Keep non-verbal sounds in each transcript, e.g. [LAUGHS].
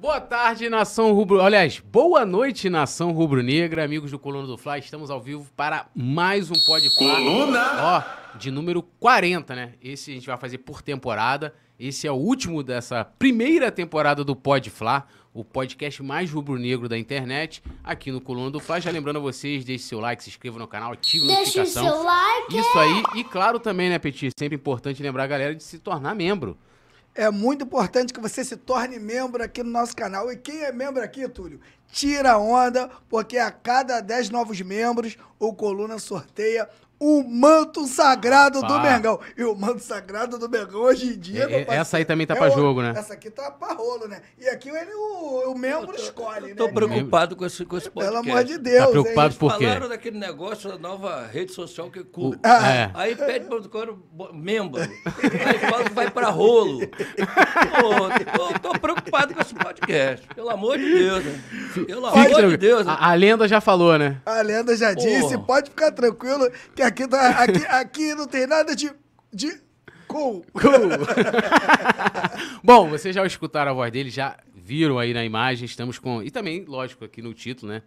Boa tarde, nação rubro. Aliás, boa noite, nação rubro-negra, amigos do Coluna do Fla. Estamos ao vivo para mais um Fla. Coluna! Ó, de número 40, né? Esse a gente vai fazer por temporada. Esse é o último dessa primeira temporada do Pode Fla, o podcast mais rubro-negro da internet, aqui no Coluna do Fla. Já lembrando a vocês, deixe seu like, se inscreva no canal, ative a notificação. seu like. Isso aí, e claro também, né, Petit? Sempre importante lembrar a galera de se tornar membro. É muito importante que você se torne membro aqui no nosso canal. E quem é membro aqui, Túlio, tira onda, porque a cada 10 novos membros, o Coluna sorteia o manto sagrado do Pá. Mengão. E o manto sagrado do Mengão hoje em dia. É, é, essa aí também tá é pra jogo, né? Essa aqui tá pra rolo, né? E aqui ele, o, o membro escolhe, Tô né? preocupado com esse, com esse Pelo podcast. amor de Deus. Tá preocupado hein? por quê? Falaram daquele negócio da nova rede social que é cool. [LAUGHS] Ah, É. Aí pede para o cara membro. Aí fala que vai para rolo. Pô, tô, tô preocupado com esse podcast. Pelo amor de Deus. Né? Pelo Fique amor de. Deus. né? A, a lenda já falou, né? A lenda já disse, pode ficar tranquilo, que aqui, tá, aqui, aqui não tem nada de. de cool. [LAUGHS] Bom, vocês já escutaram a voz dele, já viram aí na imagem, estamos com. E também, lógico, aqui no título, né?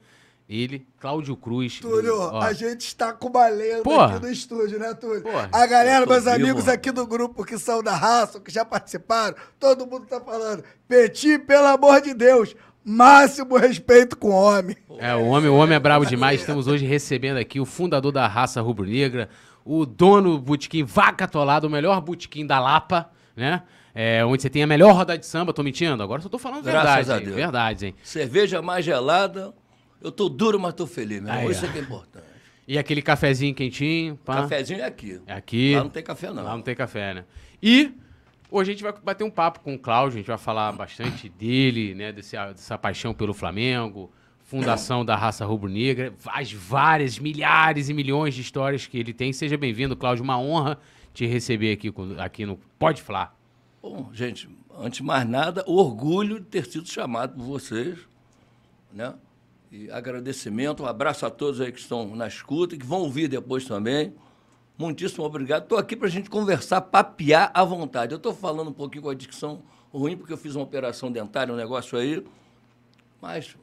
Ele, Cláudio Cruz. Túlio, a gente está com uma lenda Porra. aqui no estúdio, né, Túlio? Porra. a galera, meus amigos aqui do grupo que são da raça, que já participaram, todo mundo tá falando. Petit, pelo amor de Deus, máximo respeito com o homem. É, o homem, o homem é brabo demais. Estamos hoje recebendo aqui o fundador da raça rubro-negra, o dono do botequim Vaca Atolada, o melhor botequim da Lapa, né? É, onde você tem a melhor roda de samba, tô mentindo? Agora só tô falando Graças verdade, a hein? Deus. Verdade, hein? Cerveja mais gelada. Eu tô duro, mas tô feliz, meu irmão. Isso é que é importante. E aquele cafezinho quentinho, pá. Cafezinho é aqui. É aqui. Lá não tem café, não. Lá não tem café, né? E hoje a gente vai bater um papo com o Cláudio, a gente vai falar bastante dele, né? Desse, dessa paixão pelo Flamengo, fundação da raça rubro-negra, as várias, milhares e milhões de histórias que ele tem. Seja bem-vindo, Cláudio. Uma honra te receber aqui, aqui no Pode Falar. Bom, gente, antes de mais nada, orgulho de ter sido chamado por vocês, né? E agradecimento, um abraço a todos aí que estão na escuta e que vão ouvir depois também. Muitíssimo obrigado. Estou aqui para a gente conversar, papear à vontade. Eu estou falando um pouquinho com a dicção ruim, porque eu fiz uma operação dentária, um negócio aí. Mas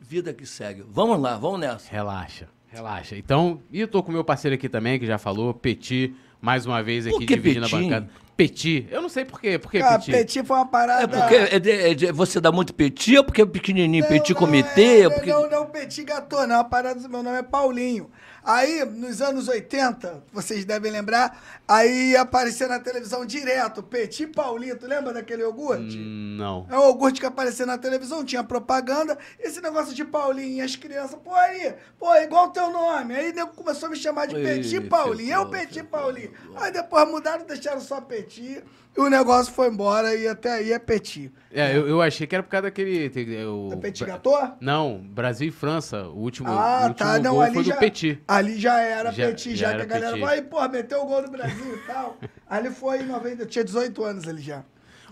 vida que segue. Vamos lá, vamos nessa. Relaxa, relaxa. Então, e eu tô com o meu parceiro aqui também, que já falou, Petit, mais uma vez aqui que dividindo Petit? a bancada. Petit, eu não sei por quê. Por que Cara, Petit? Petit foi uma parada. É porque é de- é de- você dá muito petit ou porque é pequenininho? Não, petit não, comitê? é, porque... Não, não, Petit Gatô, não. A parada do meu nome é Paulinho. Aí, nos anos 80, vocês devem lembrar, aí ia aparecer na televisão direto, Petit Paulito. Lembra daquele iogurte? Hum, Não. É o iogurte que aparecia na televisão, tinha propaganda. Esse negócio de Paulinho e as crianças, pô, aí, pô, é igual o teu nome. Aí nego começou a me chamar de Petit Paulinho. Eu, Petit Paulinho. Aí depois mudaram, deixaram só Petit. E o negócio foi embora e até aí é Petit. É, eu, eu achei que era por causa daquele. é, O, É Petit Gatô? Não, Brasil e França. O último, o Ah, último tá. Não, ali foi já, do Petit. ali já era Já- Petit, já já, que a galera Petit. vai, pô, meteu o gol no Brasil e tal. [LAUGHS] ali foi em 90, eu tinha 18 anos ali já.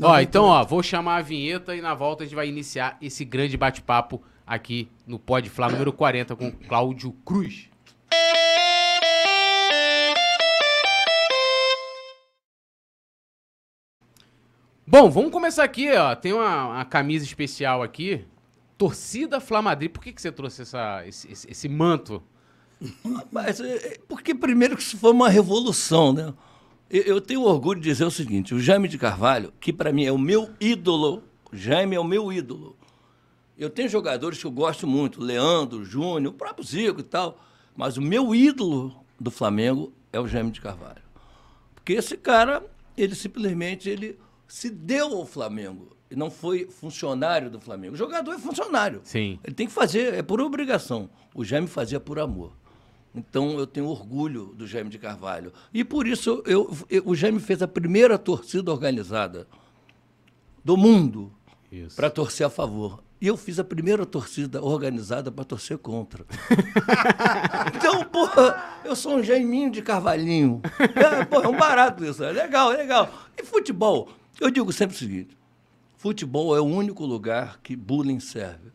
Ó, então, ó, vou chamar a vinheta e na volta a gente vai iniciar esse grande bate-papo aqui no Pode Falar número 40 com Cláudio Cruz. Bom, vamos começar aqui, ó. Tem uma, uma camisa especial aqui. Torcida Flamadri. Por que, que você trouxe essa, esse, esse- esse manto? É, é, porque primeiro que isso foi uma revolução, né? Eu, eu tenho orgulho de dizer o seguinte, o Jaime de Carvalho, que para mim é o meu ídolo, o Jaime é o meu ídolo. Eu tenho jogadores que eu gosto muito, Leandro, Júnior, o próprio Zico e tal, mas o meu ídolo do Flamengo é o Jaime de Carvalho. Porque esse cara, ele simplesmente ele se deu ao Flamengo e não foi funcionário do Flamengo. O jogador é funcionário. Sim. Ele tem que fazer, é por obrigação. O Jaime fazia por amor. Então eu tenho orgulho do Jaime de Carvalho. E por isso eu, eu- o Jaime fez a primeira torcida organizada do mundo para torcer a favor. E eu fiz a primeira torcida organizada para torcer contra. [LAUGHS] então, porra, eu sou um Jaiminho de Carvalhinho. É, porra, é um barato isso. É legal, é legal. E futebol? Eu digo sempre o seguinte: futebol é o único lugar que bullying serve.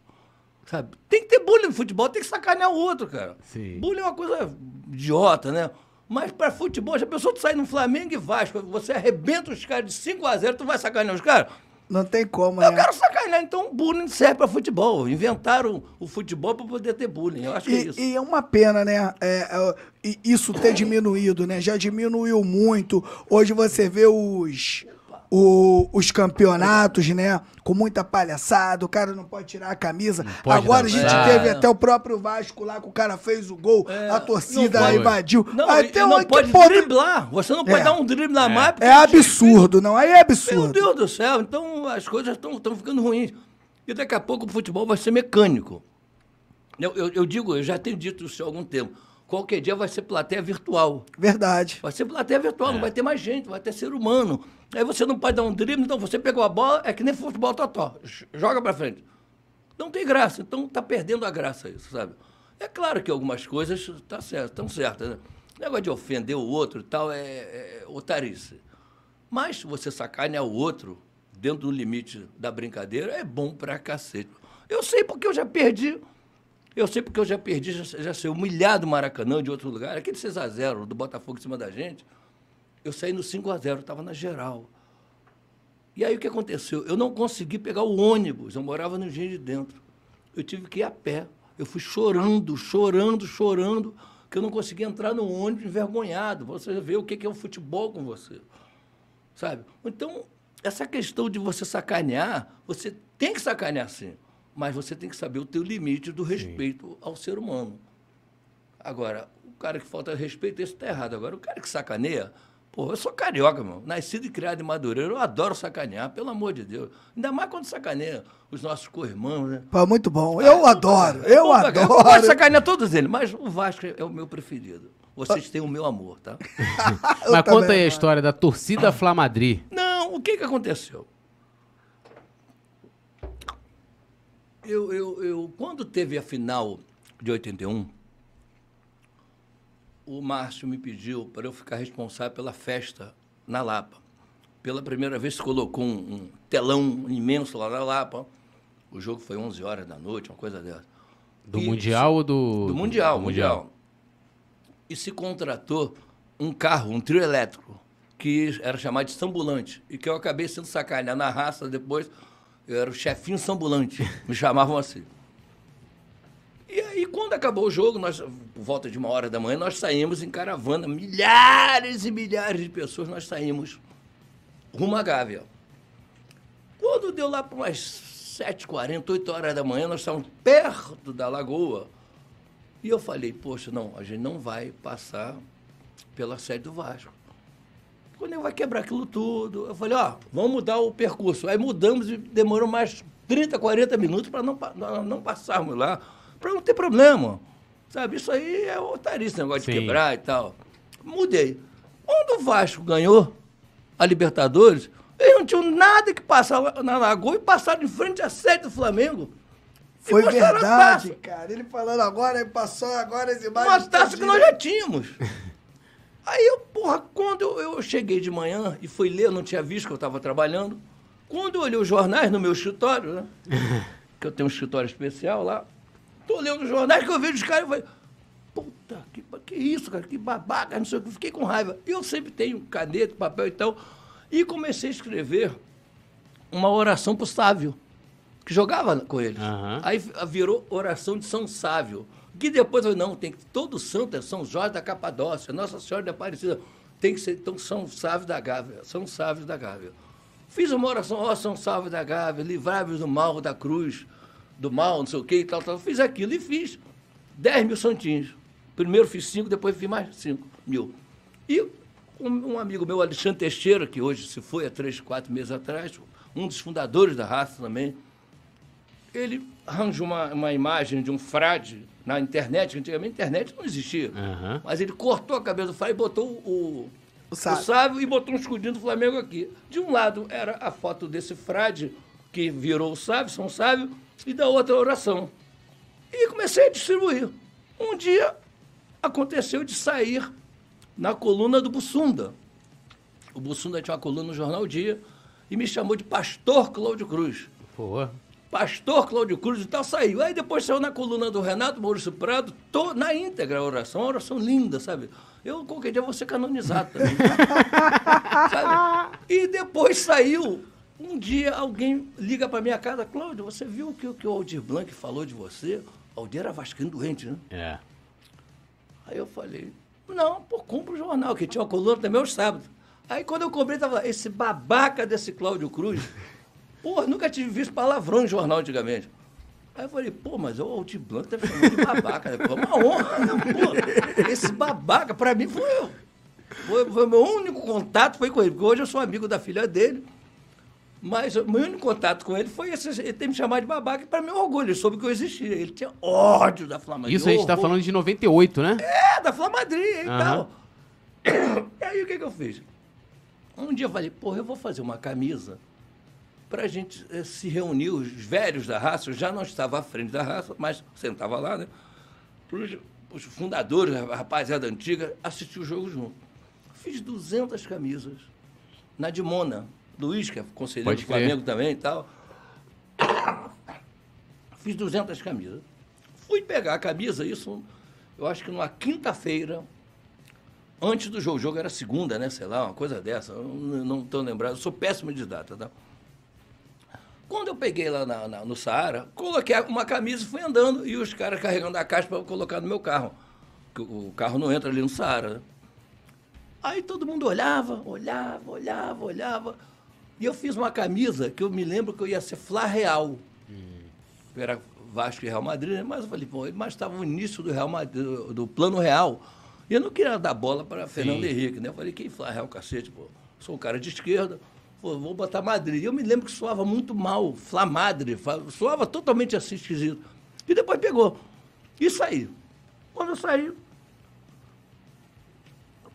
Sabe? Tem que ter bullying no futebol, tem que sacanear o outro, cara. Sim. Bullying é uma coisa idiota, né? Mas para futebol, já pensou tu sair no Flamengo e Vasco, você arrebenta os caras de 5 a 0 tu vai sacanear os caras? Não tem como, Eu né? quero sacanear, então bullying serve para futebol. Inventaram o futebol para poder ter bullying. Eu acho que é E, isso. e é uma pena, né? é, é, e isso ter diminuído, né? Já diminuiu muito. Hoje você vê os, o- os campeonatos, né? Com muita palhaçada, o cara não pode tirar a camisa. pode Agora a gente teve até o próprio Vasco lá, que o cara fez o gol, É, a torcida não pode. invadiu. Não, até não onde- pode ponto- driblar. Você não pode É. dar um drible na mais. porque É absurdo, não? Aí é Meu absurdo. Deus do céu, então as coisas estão ficando ruins. E daqui a pouco o futebol vai ser mecânico. Eu, eu- eu digo, eu já tenho dito isso há algum tempo. Qualquer dia vai ser plateia virtual. Verdade. Vai ser plateia virtual, não vai ter mais gente, vai ter ser humano. Aí você não pode dar um drible, então você pegou a bola, é que nem futebol totó. Joga pra frente. Não tem graça, então tá perdendo a graça isso, sabe? É claro que algumas coisas tá certo, estão certas, né? O negócio de ofender o outro e tal é, é otarice. Mas você sacanear o outro dentro do limite da brincadeira é bom pra cacete. Eu sei porque eu já perdi. Eu sei porque eu já perdi, já, já sei humilhado Maracanã de outro lugar. Aquele 6x0 do Botafogo em cima da gente. Eu saí no 5x0, estava na geral. E aí o que aconteceu? Eu não consegui pegar o ônibus, eu morava no Engenho de Dentro. Eu tive que ir a pé. Eu fui chorando, chorando, chorando, que eu não conseguia entrar no ônibus envergonhado. Você vê o que é o futebol com você. Sabe? Então, essa questão de você sacanear, você tem que sacanear sim, mas você tem que saber o teu limite do respeito ao ser humano. Agora, o cara que falta respeito, esse está errado. Agora, o cara que sacaneia, pô, eu sou carioca, meu. Nascido e criado em Madureira, eu adoro sacanear, pelo amor de Deus. Ainda mais quando sacaneia os nossos co-irmãos, né? Pô, muito bom. Eu adoro, eu Pô, cara, Eu gosto de adoro. sacanear todos eles, mas o Vasco é o meu preferido. Vocês têm o meu amor, tá? [LAUGHS] Mas conta aí a história da torcida Flamadri. Não, o que, que aconteceu? Eu, eu, eu, quando teve a final de 81, o Márcio me pediu para eu ficar responsável pela festa na Lapa. Pela primeira vez se colocou um, um telão imenso lá na Lapa. O jogo foi 11 horas da noite, uma coisa dessa. Do E- Mundial ou do. do Mundial, do Mundial. E se contratou um carro, um trio elétrico, que era chamado de Sambulante. E que eu acabei sendo sacaneado na raça depois. Eu era o chefinho Sambulante. [LAUGHS] Me chamavam assim. E aí, quando acabou o jogo, nós, por volta de uma hora da manhã, nós saímos em caravana. Milhares e milhares de pessoas, nós saímos rumo à Gávea. Quando deu lá para umas 7h40, 8 horas da manhã, nós estávamos perto da lagoa. E eu falei, poxa, não, a gente não vai passar pela sede do Vasco. Quando ele vai quebrar aquilo tudo, eu falei, ó, vamos mudar o percurso. Aí mudamos e demorou mais 30, 40 minutos para não, não, passarmos lá, para não ter problema. Sabe, isso aí é otarice, esse negócio Sim. de quebrar e tal. Mudei. Quando o Vasco ganhou a Libertadores, eles não tinham nada que passar na Lagoa e passaram em frente à sede do Flamengo. Foi verdade, cara. Ele falando agora, ele passou agora as imagens. Uma taça que nós já tínhamos. [LAUGHS] Aí eu, porra, quando eu, eu cheguei de manhã e fui ler, eu não tinha visto que eu estava trabalhando. Quando eu olhei os jornais no meu escritório, né? [LAUGHS] que eu tenho um escritório especial lá, tô lendo os jornais que eu vejo os caras e falei, puta, que, que isso, cara, que babaca, não sei o que, fiquei com raiva. Eu sempre tenho caneta, papel e tal. E comecei a escrever uma oração pro Sávio, que jogava com eles. Aham. Aí virou oração de São Sávio. Que depois não, tem que todo santo é São Jorge da Capadócia, Nossa Senhora da Aparecida. Tem que ser, então, São Sávio da Gávea, São Sávio da Gávea. Fiz uma oração, ó São Sávio da Gávea, livrai-vos do mal da cruz, do mal, não sei o que e tal, tal. Fiz aquilo e fiz 10 mil santinhos. Primeiro fiz 5, depois fiz mais 5 mil. E um amigo meu, Alexandre Teixeira, que hoje se foi há três, quatro meses atrás, um dos fundadores da raça também, ele arranjou uma, uma imagem de um frade na internet, que antigamente a internet não existia. Aham. Mas ele cortou a cabeça do frade e botou o, O o sábio. sábio e botou um escudinho do Flamengo aqui. De um lado era a foto desse frade que virou o sábio, São Sábio, e da outra a oração. E comecei a distribuir. Um dia aconteceu de sair na coluna do Bussunda. O Bussunda tinha uma coluna no Jornal Dia e me chamou de Pastor Cláudio Cruz. Pô. Pastor Cláudio Cruz e tal, saiu. Aí depois saiu na coluna do Renato Maurício Prado, to- na íntegra a oração, uma oração linda, sabe? Eu qualquer dia vou ser canonizado também. [LAUGHS] sabe? E depois saiu Um dia alguém liga para minha casa, Cláudio, você viu o que, o que o Aldir Blanc falou de você? O Aldir era vascaíno doente, né? É. Aí eu falei, não, pô, compra o jornal, que tinha uma coluna também aos sábados. Aí quando eu comprei, tava esse babaca desse Cláudio Cruz. Pô, nunca tive visto palavrão em jornal antigamente. Aí eu falei, pô, mas o Aldir Blanc tá me chamando de babaca. né? Pô, é uma honra, né? pô. Esse babaca, pra mim, foi eu. Foi, foi o meu único contato foi com ele, porque hoje eu sou amigo da filha dele. Mas o meu único contato com ele foi esse, ele ter me chamado de babaca, e para mim é orgulho, ele soube que eu existia. Ele tinha ódio da Flamengo. Isso a gente tá falando de 98, né? É, da Flamadri e Aham. tal. E aí o que, que eu fiz? Um dia eu falei, porra, eu vou fazer uma camisa pra gente eh, se reunir, os velhos da raça, eu já não estava à frente da raça, mas sentava lá, né? Os, os fundadores, a rapaziada antiga, assistir o jogo junto. Fiz 200 camisas na Dimona. Luiz, que é conselheiro Pode do crer. Flamengo também e tal. [COUGHS] Fiz 200 camisas. Fui pegar a camisa, isso, eu acho que numa quinta-feira, antes do jogo. O jogo era segunda, né? Sei lá, uma coisa dessa. Eu não estou lembrado. Eu sou péssimo de data, tá? Quando eu peguei lá na- na- no Saara, coloquei uma camisa e fui andando. E os caras carregando a caixa para colocar no meu carro. Que o carro não entra ali no Saara, né? Aí todo mundo olhava, olhava, olhava, olhava. E eu fiz uma camisa que eu me lembro que eu ia ser Flá Real. Eu era Vasco e Real Madrid, né? mas eu falei, pô, mas estava o início do Real Madrid, do, do plano real. E eu não queria dar bola para Fernando Henrique, né? Eu falei, quem Flá Real, cacete, pô? Sou um cara de esquerda, pô, vou botar Madrid. E eu me lembro que soava muito mal, Flá Madre, fa- soava totalmente assim esquisito. E depois pegou. E saí. Quando eu saí,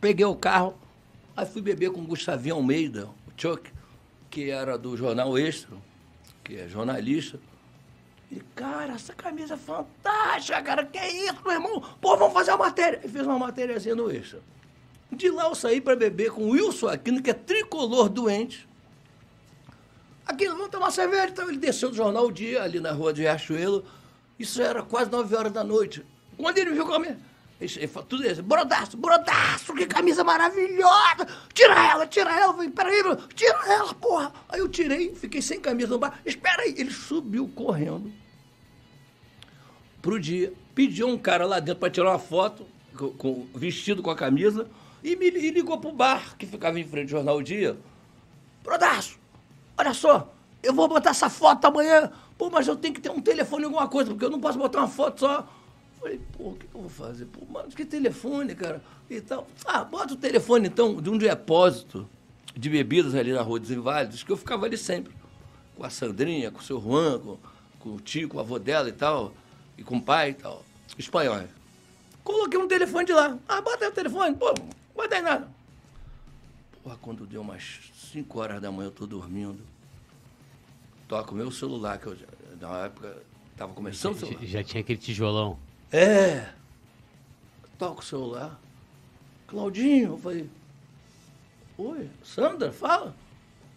peguei o carro, aí fui beber com o Gustavinho Almeida, o Chuck, que era do Jornal Extra, que é jornalista. Ele, cara, essa camisa é fantástica, cara, que é isso, meu irmão? Pô, vamos fazer uma matéria. E fiz uma matériazinha no Extra. De lá eu saí para beber com o Wilson Aquino, que é tricolor doente. Aquilo, vamos tomar cerveja. Então ele desceu do jornal o dia, ali na rua de Riachuelo. Isso era quase 9 horas da noite. Quando ele viu como. Ele, ele falou tudo isso. Brodaço, brodaço, que camisa maravilhosa! Tira ela, tira ela. Falei, peraí, tira ela, porra. Aí eu tirei, fiquei sem camisa no bar. Espera aí. Ele subiu correndo pro dia, pediu um cara lá dentro para tirar uma foto, com, com- vestido com a camisa, e me e ligou pro bar, que ficava em frente ao Jornal O Dia. Brodaço, olha só, eu vou botar essa foto amanhã. Pô, mas eu tenho que ter um telefone, alguma coisa, porque eu não posso botar uma foto só. Falei, pô, o que, eu vou fazer? Pô, mano, que telefone, cara? E tal. Ah, bota o telefone, então, de um depósito de bebidas ali na Rua dos Inválidos, que eu ficava ali sempre. Com a Sandrinha, com o seu Juan, com, com o tio, com o avô dela e tal, e com o pai e tal. Espanhol. Coloquei um telefone de lá. Ah, bota aí o telefone. Pô, bota aí nada. Porra, quando deu umas 5 horas da manhã, eu tô dormindo. Toco o meu celular, que eu já, na época tava começando o Já, celular. já tinha aquele tijolão. É. Toco o celular. Claudinho, eu falei. Oi, Sandra, fala.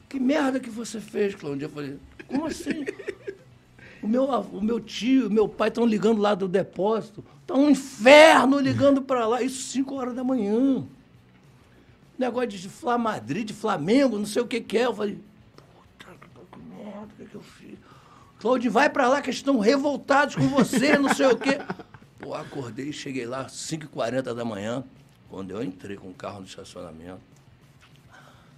Que merda que você fez, Claudinho? Eu falei, como assim? O meu, o meu tio, meu pai estão ligando lá do depósito. Tá um inferno ligando para lá. Isso 5 horas da manhã. Negócio de Flá Madrid, de Flamengo, não sei o que que é. Eu falei, puta que merda, o que, que eu fiz? Claudio, vai pra lá que eles estão revoltados com você, não sei o quê. [LAUGHS] Pô, acordei, cheguei lá, 5h40 da manhã, quando eu entrei com o carro no estacionamento.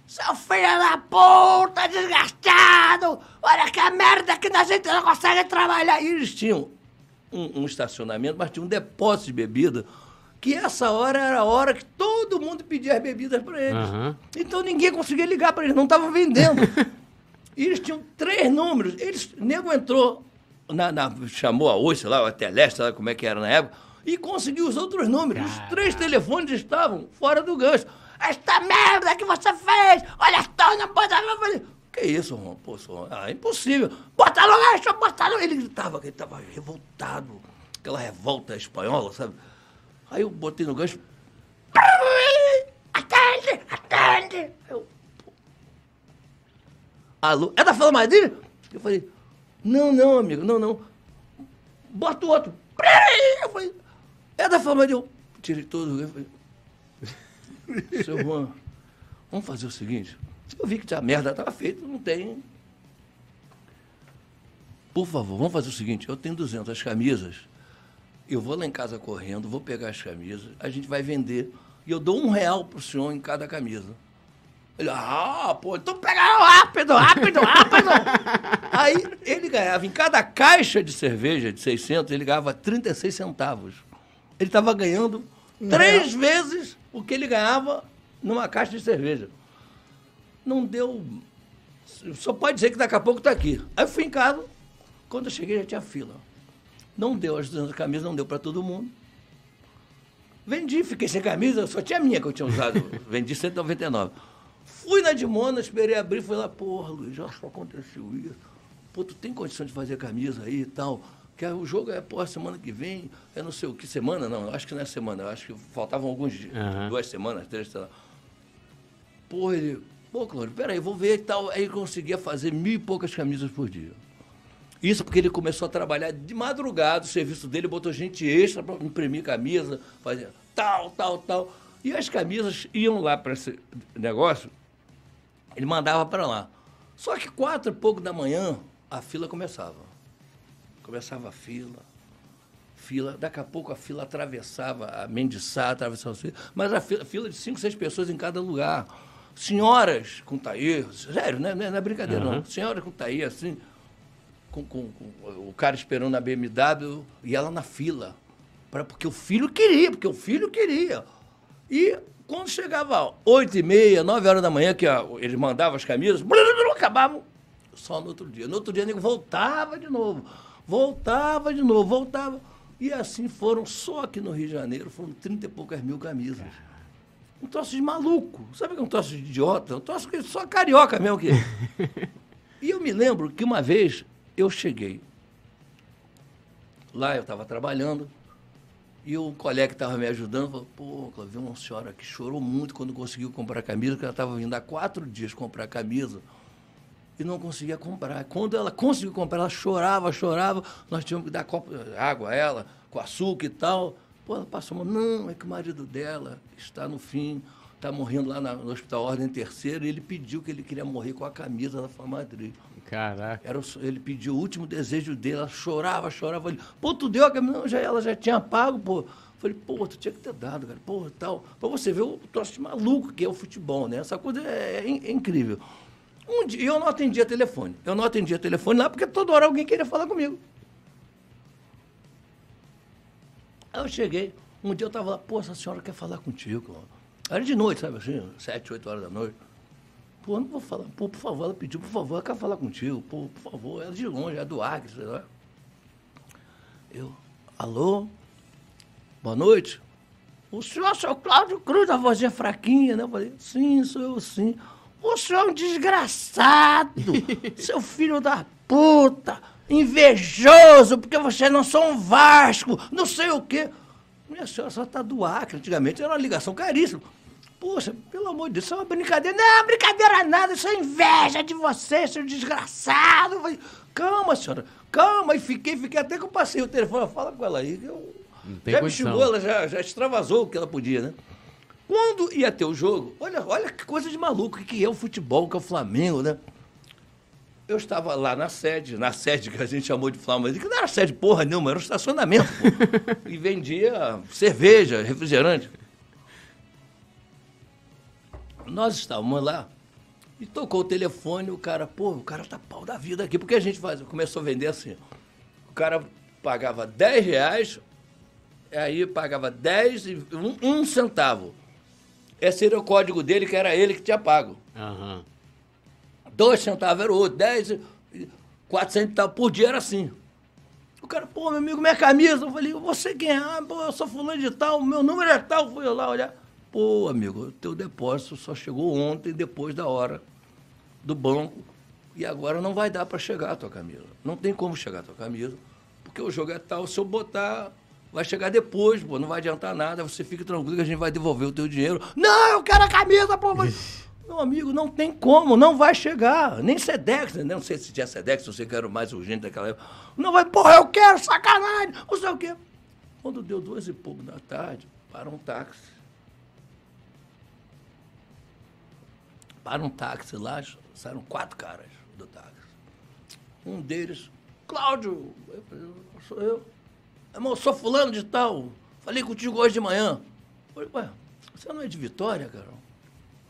Seu filho da puta, desgastado! Olha que merda que a gente não consegue trabalhar. E eles tinham um, um estacionamento, mas tinha um depósito de bebida, que essa hora era a hora que todo mundo pedia as bebidas para eles. Aham. Então ninguém conseguia ligar para eles, não estavam vendendo. E [LAUGHS] eles tinham três números. Eles, o nego entrou, na, na- chamou a Oi, sei lá, a Teleste, sei lá como é que era na época, e conseguiu os outros números. Os três telefones estavam fora do gancho. Esta merda que você fez! Olha só, não pode... Que isso, Ron? Pô, ah, impossível. Bota gancho, bota no... Ele gritava, que ele estava revoltado. Aquela revolta espanhola, sabe? Aí eu botei no gancho. Atende, atende. Eu, Alô? É da Fala Madrid? Eu falei, não, não, amigo, não, não. Bota o outro. Eu falei, é da Fala Madrid. Eu tirei todo. Eu falei, seu Juan, vamos fazer o seguinte. Eu vi que a merda estava feita, não tem por favor, vamos fazer o seguinte, eu tenho 200 camisas, eu vou lá em casa correndo, vou pegar as camisas, a gente vai vender, e eu dou um real pro senhor em cada camisa. Ele, ah, pô, então pega rápido, rápido, rápido. [LAUGHS] Aí ele ganhava, em cada caixa de cerveja de 600, ele ganhava 36 centavos. Ele estava ganhando três vezes o que ele ganhava numa caixa de cerveja. Não deu. Só pode dizer que daqui a pouco está aqui. Aí eu fui em casa, quando eu cheguei já tinha fila. Não deu as 200 camisas, não deu para todo mundo. Vendi, fiquei sem camisa, só tinha a minha que eu tinha usado. [LAUGHS] Vendi 199. Fui na Dimona, esperei abrir, fui lá, porra, Luiz, já só aconteceu isso. Pô, tu tem condição de fazer camisa aí e tal? Que o jogo é, porra, semana que vem, é não sei o que, semana não, acho que não é semana, acho que faltavam alguns dias, uhum. duas semanas, três, sei lá. Porra, ele, pô, Cláudio, peraí, vou ver e tal. Aí conseguia fazer mil e poucas camisas por dia. Isso porque ele começou a trabalhar de madrugada, o serviço dele botou gente extra para imprimir camisa, fazer tal, tal, tal. E as camisas iam lá para esse negócio, ele mandava para lá. Só que quatro e pouco da manhã, a fila começava. Começava a fila, fila. Daqui a pouco a fila atravessava a Mendiçá, atravessava a fila. Mas a fila, fila de cinco, seis pessoas em cada lugar. Senhoras com taí, sério, né? não é brincadeira uhum. não. Senhoras com taí, assim, com, com, com, o cara esperando na BMW e ela na fila. Pra, porque o filho queria, porque o filho queria. E quando chegava 8 e meia, 9 horas da manhã, que ó, eles mandavam as camisas, [LAUGHS] acabavam só no outro dia. No outro dia, nego voltava de novo, voltava de novo, voltava. E assim foram, só aqui no Rio de Janeiro, foram 30 e poucas mil camisas. Um troço de maluco. Sabe que é um troço de idiota? Um troço que só carioca mesmo que. [LAUGHS] e eu me lembro que uma vez eu cheguei. Lá eu estava trabalhando, e o colega que estava me ajudando falou, pô, Cláudio, uma senhora que chorou muito quando conseguiu comprar camisa, porque ela estava vindo há quatro dias comprar camisa e não conseguia comprar. Quando ela conseguiu comprar, ela chorava, chorava, nós tínhamos que dar copo água a ela, com açúcar e tal. Pô, ela passou, não, é que o marido dela está no fim, está morrendo lá no Hospital Ordem Terceira, e ele pediu que ele queria morrer com a camisa da Famadri. Caraca. Era ele pediu o último desejo dele, ela chorava, chorava. Ele, pô, tu deu a camisa? Não, já, ela já tinha pago, pô. Falei, pô, tu tinha que ter dado, cara, pô, tal. Pra você ver o troço de maluco que é o futebol, né? Essa coisa é, é, é incrível. Um dia, eu não atendia telefone. Eu não atendia telefone lá porque toda hora alguém queria falar comigo. Aí eu cheguei, um dia eu tava lá, pô, essa senhora quer falar contigo. Era de noite, sabe assim, sete, oito horas da noite. Pô, não vou falar. Pô, por favor, ela pediu, por favor, ela quer falar contigo. Pô, por favor, ela é de longe, é do Acre, sei lá. Eu, alô? Boa noite? O senhor é o seu Cláudio Cruz, a vozinha fraquinha, né? Eu falei, sim, sou eu sim. O senhor é um desgraçado, [LAUGHS] seu filho da puta, invejoso, porque você não sou um Vasco, não sei o quê. Minha senhora só está do Acre, antigamente era uma ligação caríssima. Poxa, pelo amor de Deus, isso é uma brincadeira. Não, brincadeira nada, isso é inveja de você, seu desgraçado. Falei, calma, senhora, calma. E fiquei, fiquei até que eu passei o telefone. Fala com ela aí. Eu, já me xingou, ela já, já extravasou o que ela podia, né? Quando ia ter o jogo, olha, olha que coisa de maluco, que é o futebol, que é o Flamengo, né? Eu estava lá na sede, na sede que a gente chamou de Flamengo, que não era sede porra nenhuma, era um estacionamento, pô, [LAUGHS] e vendia cerveja, refrigerante. Nós estávamos lá e tocou o telefone, o cara, pô, o cara tá pau da vida aqui. Porque a gente faz, começou a vender assim. O cara pagava 10 reais, aí pagava 10 e um, um centavo. Esse era o código dele, que era ele que tinha pago. Uhum. Dois centavos era o outro, 10, 4 centavos por dia era assim. O cara, pô, meu amigo, minha camisa. Eu falei, você quem é? Ah, pô, eu sou fulano de tal, meu número é tal. Fui lá olhar. Pô, amigo, teu depósito só chegou ontem, depois da hora do banco, e agora não vai dar para chegar a tua camisa. Não tem como chegar a tua camisa, porque o jogo é tal, se eu botar, vai chegar depois, pô, não vai adiantar nada, você fica tranquilo que a gente vai devolver o teu dinheiro. Não, eu quero a camisa, pô, mas... Meu amigo, não tem como, não vai chegar. Nem Sedex, né? não sei se tinha Sedex, não sei que era o mais urgente daquela época. Não vai, porra, eu quero, sacanagem, não sei o quê. Quando deu duas e pouco da tarde, para um táxi. para um táxi lá, saíram quatro caras do táxi. Um deles Cláudio, sou eu. Irmão, eu sou fulano de tal. Falei contigo hoje de manhã. Falei, ué, você não é de Vitória, cara?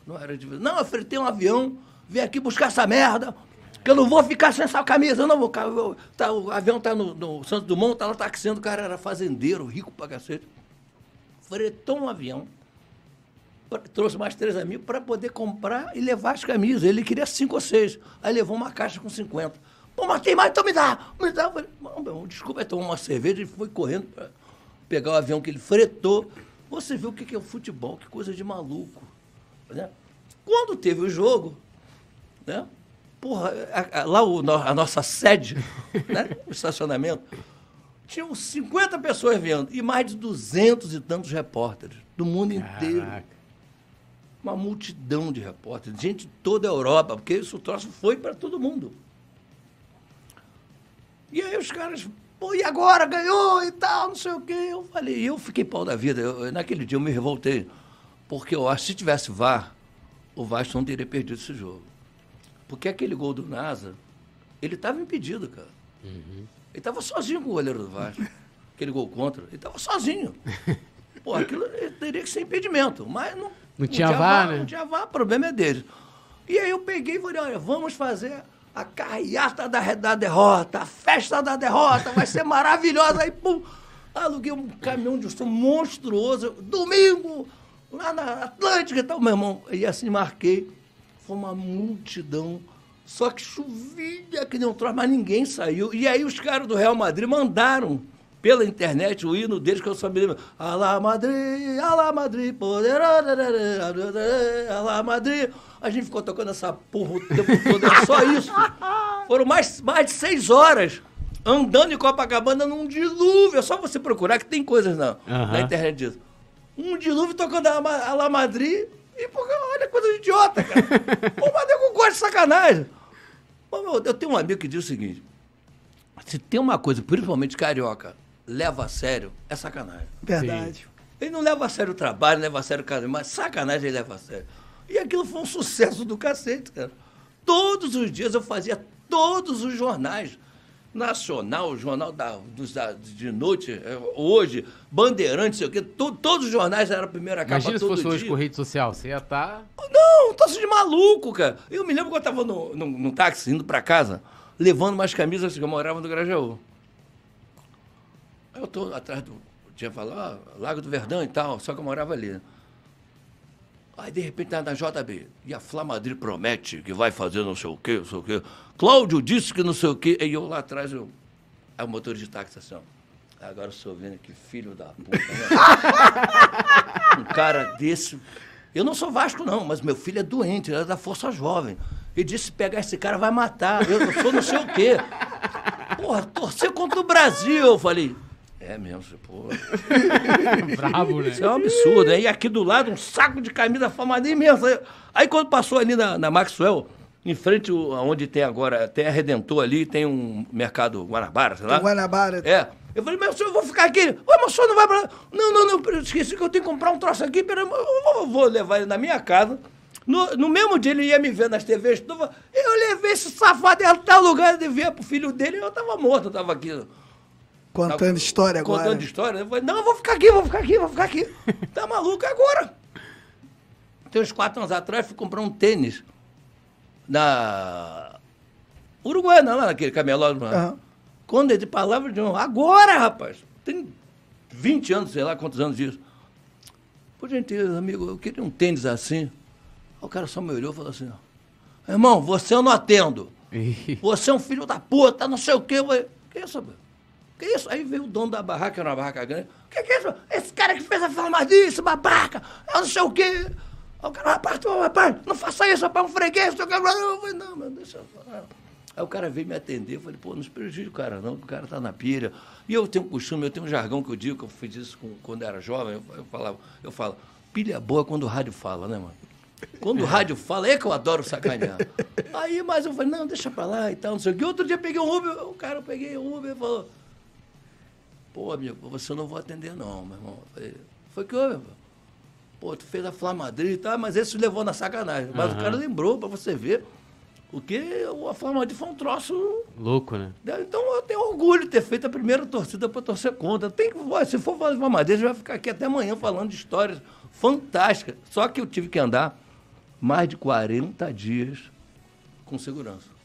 Não era de. Não, eu fretei um avião, vim aqui buscar essa merda, que eu não vou ficar sem essa camisa, eu não vou. Eu, tá, o avião tá no, no Santos Dumont, tá lá taxiando, o cara era fazendeiro, rico pra cacete. Fretou um avião, trouxe mais três amigos para poder comprar e levar as camisas. Ele queria cinco ou seis. Aí levou uma caixa com 50. Pô, mas tem mais, então me dá, me dá. Eu falei, não, desculpa, aí tomou uma cerveja e foi correndo para pegar o avião que ele fretou. Você viu o que é o futebol, que coisa de maluco. Né? Quando teve o jogo, né? Porra, a, a, lá o, a nossa sede, né? o estacionamento, tinham 50 pessoas vendo e mais de 200 e tantos repórteres do mundo Caraca. inteiro. Uma multidão de repórteres, gente de toda a Europa, porque isso troço foi para todo mundo. E aí os caras, pô, e agora? Ganhou e tal, não sei o quê. Eu falei, eu fiquei pau da vida. Eu, naquele dia eu me revoltei. Porque eu acho que se tivesse VAR, o Vasco não teria perdido esse jogo. Porque aquele gol do NASA, ele estava impedido, cara. Uhum. Ele estava sozinho com o goleiro do Vasco. [LAUGHS] aquele gol contra. Ele estava sozinho. Pô, aquilo teria que ser impedimento. Mas não, não, não tinha, VAR, VAR, né? Não tinha VAR, o problema é deles. E aí eu peguei e falei, olha, vamos fazer a carreata da, da derrota, a festa da derrota, vai ser maravilhosa. Aí, pum, aluguei um caminhão de som monstruoso, domingo, lá na Atlântica e tal, meu irmão. E assim marquei. Foi uma multidão. Só que chovia que nem um troço, mas ninguém saiu. E aí os caras do Real Madrid mandaram pela internet o hino deles que eu só me lembro. Alá Madrid, Alá Madrid, poderosa, Alá Madrid. A gente ficou tocando essa porra o tempo todo, só isso. Foram mais, mais de seis horas andando em Copacabana num dilúvio. É só você procurar que tem coisas na, uhum. na internet disso. Um dilúvio tocando a, a La Madrid e, porra, olha, coisa de idiota, cara. o Madrid gosta de sacanagem. Eu tenho um amigo que diz o seguinte: se tem uma coisa, principalmente carioca, leva a sério, é sacanagem. Verdade. Sim. Ele não leva a sério o trabalho, leva a sério o casamento, mas sacanagem ele leva a sério. E aquilo foi um sucesso do cacete, cara. Todos os dias eu fazia todos os jornais. Nacional, Jornal da, dos, da, de Noite, é, hoje, Bandeirante, sei o quê, to, todos os jornais eram a primeira capa Imagina todo se fosse dia. hoje com rede social, você ia estar... Tá... Não, tô de maluco, cara. Eu me lembro quando eu estava no, no, no, táxi, indo para casa, levando umas camisas que eu morava no Grajaú. Eu tô atrás do... Tinha falado, ah, Lago do Verdão e tal, só que eu morava ali. Aí, de repente, na JB. E a Flamadri promete que vai fazer não sei o quê, não sei o quê. Cláudio disse que não sei o quê. E eu lá atrás, eu... Aí o motorista de táxi assim. Agora eu estou vendo que filho da puta. Né? [LAUGHS] um cara desse. Eu não sou Vasco, não, mas meu filho é doente, ele é da Força Jovem. Ele disse: pegar esse cara vai matar. Eu, eu sou não sei o quê. Porra, torcer contra o Brasil. Eu falei: é mesmo, pô. [LAUGHS] Bravo, né? Isso é um absurdo. Aí aqui do lado, um saco de camisa famadinha imensa. Aí quando passou ali na, na Maxwell, em frente onde tem agora, tem a Redentor ali, tem um mercado Guanabara, sei lá. Guanabara. É. Eu falei, mas eu vou ficar aqui. Ué, mas o senhor não vai pra lá? Não, não, não, esqueci que eu tenho que comprar um troço aqui. Pera, eu vou levar ele na minha casa. No, no mesmo dia ele ia me ver nas TVs. Eu levei esse safado em tal lugar de ver pro filho dele. Eu tava morto, eu tava aqui Contando história agora. Contando história. Eu falei, não, eu vou ficar aqui, vou ficar aqui, vou ficar aqui. [LAUGHS] tá maluco agora? Tem uns quatro anos atrás, fui comprar um tênis na Uruguai, não, lá naquele camelódromo. Uhum. Quando é de palavra de um. Agora, rapaz! Tem 20 anos, sei lá quantos anos disso. Por gentileza, amigo, eu queria um tênis assim. O cara só me olhou e falou assim: Irmão, você eu não atendo. [LAUGHS] você é um filho da puta, não sei o quê. Eu falei, que isso, meu? Que isso? Aí veio o dono da barraca, era uma barraca grande. Que que é isso? Esse cara que fez a forma disso, babaca, eu não sei o quê. Aí o cara, rapaz, tu, rapaz, não faça isso, rapaz, um freguês. Eu falei, não, mas deixa eu falar. Aí o cara veio me atender, eu falei, pô, não se prejudique o cara não, que o cara tá na pira. E eu tenho um costume, eu tenho um jargão que eu digo, que eu fiz isso com, quando era jovem, eu, eu, falava, eu falo, pilha boa quando o rádio fala, né, mano? Quando o rádio fala, é que eu adoro sacanear. Aí, mas eu falei, não, deixa pra lá e tal, não sei o quê. Outro dia peguei um Uber, o cara, eu peguei um Uber e falou, Pô, amigo, você não vou atender não, meu irmão. Falei, foi que houve, Pô, tu fez a Flá Madrid e tá, mas esse levou na sacanagem. Mas uhum. o cara lembrou para você ver. Porque a Flamengo foi um troço Louco, né? então eu tenho orgulho de ter feito a primeira torcida para torcer contra. Tem que, se for fazer uma madeira, vai ficar aqui até amanhã falando de histórias fantásticas. Só que eu tive que andar mais de 40 dias com segurança.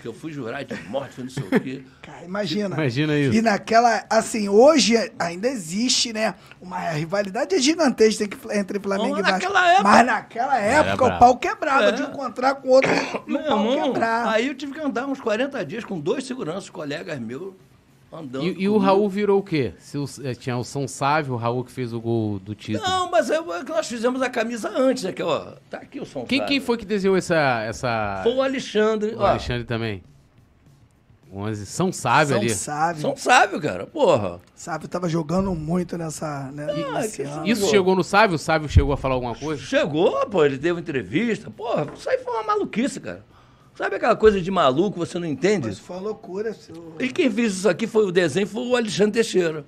Que eu fui jurar de morte, não sei o quê. Cara, imagina. Imagina isso. E naquela, assim, hoje ainda existe, né? Uma rivalidade gigantesca entre Flamengo Mas e Vasco. naquela época- Mas naquela época o pau quebrava É. de encontrar com outro e o Meu pau irmão, quebrar. aí eu tive que andar uns 40 dias com dois seguranças, colegas meus, andando. E, e o. Raul virou o quê? Se o- eh, tinha o São Sávio, o Raul que fez o gol do título. Não, mas é, é que nós fizemos a camisa antes, aqui, ó. Tá aqui o som. Quem, quem foi que desenhou essa. essa... Foi o Alexandre. O ó. Alexandre também. 11. São Sávio São ali. Sábio. São sábio, cara. Porra. Sábio tava jogando muito nessa. Né, ano. Isso Pô. chegou no Sávio? O Sávio chegou a falar alguma coisa? Chegou, pô, ele deu entrevista. Porra, isso aí foi uma maluquice, cara. Sabe aquela coisa de maluco, você não entende? Isso foi uma loucura. Seu... E quem fez isso aqui foi o desenho, foi o Alexandre Teixeira.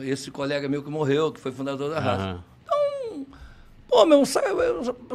Esse colega meu que morreu, que foi fundador da raça. Aham. Pô, meu, sa-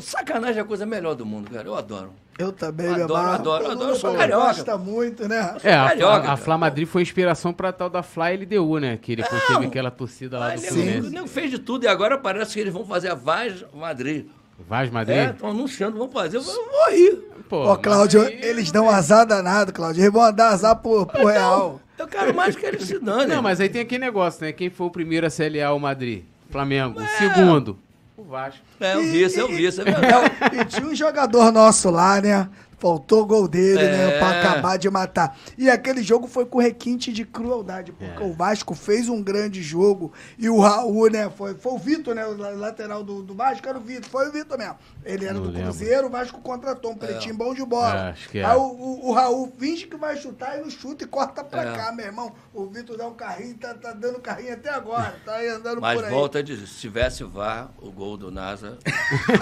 sacanagem é a coisa melhor do mundo, cara. Eu adoro. Eu também, Adoro, meu adoro, Todo adoro, mundo sou carioca. gosta muito, né? É, a, carioca, a, a. Fla Madrid foi inspiração pra tal da Fla LDU, né? Que depois teve aquela torcida lá do Fluminense. nego fez de tudo e agora parece que eles vão fazer a Vaz Madrid. Vaz Madrid? É, estão anunciando, vão fazer. Eu vou eu vou rir. Pô, Ó, Cláudio, eles dão azar danado, Cláudio. Eles vão dar azar pro, pro real. Eu quero mais que eles se danem. Não, mas aí tem aquele negócio, né? Quem foi o primeiro a se aliar ao Madrid? Flamengo. O segundo, o Vasco. É, eu vi isso, eu vi isso. [LAUGHS] É verdade. E tinha um jogador nosso lá, né? Faltou o gol dele, né? É. Pra acabar de matar. E aquele jogo foi com requinte de crueldade, porque É. o Vasco fez um grande jogo e o Raul, né? Foi, foi o Vitor, né? O la- lateral do, do Vasco era o Vitor. Foi o Vitor mesmo. Ele era Não do lembro. Cruzeiro, o Vasco contratou um pretinho bom de bola. É, acho que é. Aí o, o- o Raul finge que vai chutar e não chuta e corta pra É. cá, meu irmão. O Vitor dá um carrinho, tá, tá dando carrinho até agora. Tá aí andando Mas por aí. volta a dizer, se tivesse VAR, o gol do NASA [LAUGHS]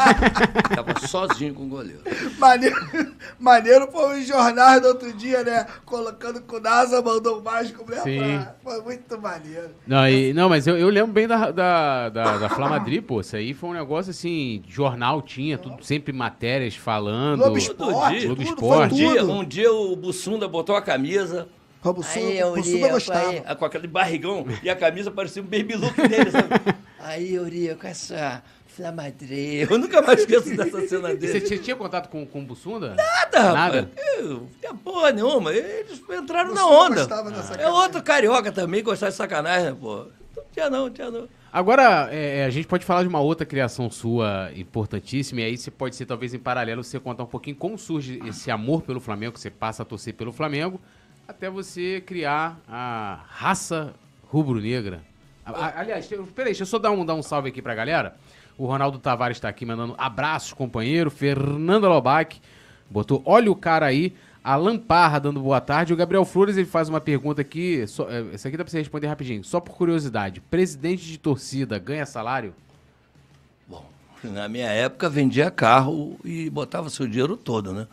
tava sozinho com o goleiro. Maneiro, maneiro foi os jornais do outro dia, né? Colocando que o NASA mandou o Vasco né, Sim. pra- Foi muito maneiro. Não, e- não mas eu, eu lembro bem da, da, da, da Fla Madrid, pô. Isso aí foi um negócio assim, jornal tinha, tudo, sempre matérias falando. Globo. Esporte, Globo tudo, Esporte. Um dia, um dia o Bussunda botou a camisa. Robo Aí, o Sul gostava. aí, com aquele barrigão e a camisa parecia um baby look dele, sabe? [LAUGHS] Aí, Uriel, com essa Flamadre. Eu nunca mais esqueço dessa cena dele. Você tinha, tinha contato com, com o Bussunda? Nada, rapaz. Nada? Eu, não porra nenhuma. Eles entraram na Você onda. da É outro carioca também, gostava de sacanagem, pô. Não tinha não, não tinha não. Agora, é, a gente pode falar de uma outra criação sua importantíssima, e aí você pode ser, talvez, em paralelo, você contar um pouquinho como surge esse amor pelo Flamengo, que você passa a torcer pelo Flamengo, até você criar a raça rubro-negra. Aliás, peraí, deixa eu só dar um, dar um salve aqui pra galera. O Ronaldo Tavares está aqui mandando abraços, companheiro. Fernanda Lobac botou, olha o cara aí. Alan Parra dando boa tarde. O Gabriel Flores ele faz uma pergunta aqui. Só, é, essa aqui dá pra você responder rapidinho. Só por curiosidade: presidente de torcida ganha salário? Bom, na minha época vendia carro e botava seu dinheiro todo, né?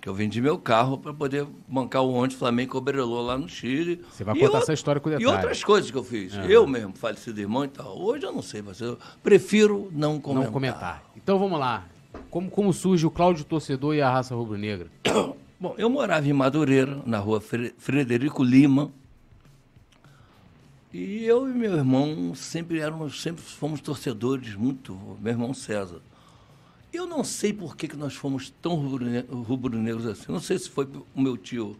Que eu vendi meu carro para poder bancar o ônibus Flamengo Obrelô lá no Chile. Você vai E contar out- essa história com E detalhe. outras coisas que eu fiz. Eu mesmo, falecido irmão e tal. Hoje eu não sei, mas eu prefiro não comentar. Não comentar. Então vamos lá. Como, como surge o Cláudio Torcedor e a raça rubro-negra? [COUGHS] Bom, eu morava em Madureira, na rua Fre- Frederico Lima. E eu e meu irmão sempre éramos, sempre fomos torcedores muito, meu irmão César. Eu não sei por que, que nós fomos tão rubro-ne- rubro-negros assim. Não sei se foi o meu tio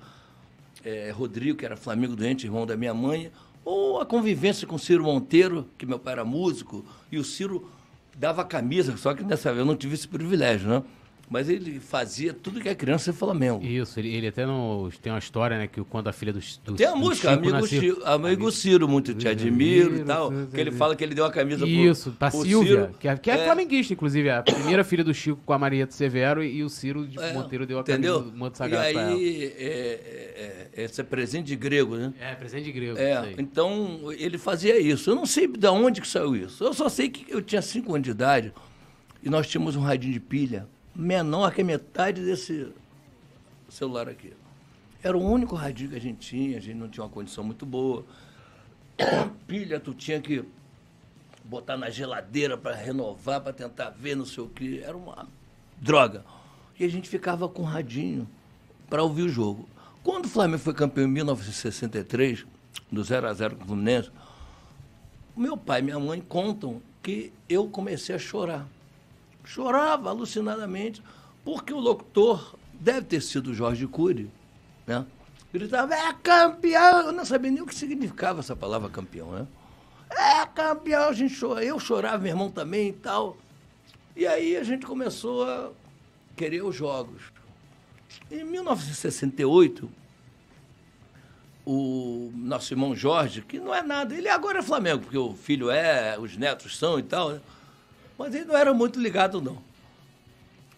eh, Rodrigo, que era Flamengo doente, irmão da minha mãe, ou a convivência com o Ciro Monteiro, que meu pai era músico, e o Ciro dava camisa, só que nessa vez eu não tive esse privilégio, né? Mas ele fazia tudo que é criança ser Flamengo. Isso, ele, ele até no, tem uma história, né? Que quando a filha do, do Tem a do música, Chico amigo, nasceu- Ciro, amigo Ciro, muito te admiro e tal. Que ele fala que ele deu uma camisa pro Isso, pra pro Silvia, Ciro. que é, que é flamenguista, inclusive. A primeira filha do Chico com a Marieta Severo e, e o Ciro de É, Monteiro deu a entendeu? camisa do manto E sagrado ela. aí, é, é, é, esse é presente de grego, né? É, presente de grego. É, então ele fazia isso. Eu não sei de onde que saiu isso. Eu só sei que eu tinha cinco anos de idade e nós tínhamos um radinho de pilha menor que metade desse celular aqui. Era o único radinho que a gente tinha, a gente não tinha uma condição muito boa. [COUGHS] Pilha, tu tinha que botar na geladeira para renovar, para tentar ver, não sei o quê. Era uma droga. e a gente ficava com radinho para ouvir o jogo. Quando o Flamengo foi campeão em 1963, do 0 a 0 com o Fluminense, meu pai e minha mãe contam que eu comecei a chorar. Chorava alucinadamente, porque o locutor deve ter sido Jorge Cury, né? Gritava, é campeão! Eu não sabia nem o que significava essa palavra campeão, né? É campeão! A gente chora. Eu chorava, meu irmão também e tal. E aí a gente começou a querer os jogos. Em 1968, o nosso irmão Jorge, que não é nada, ele agora é Flamengo, porque o filho é, os netos são e tal, né? Mas ele não era muito ligado, não.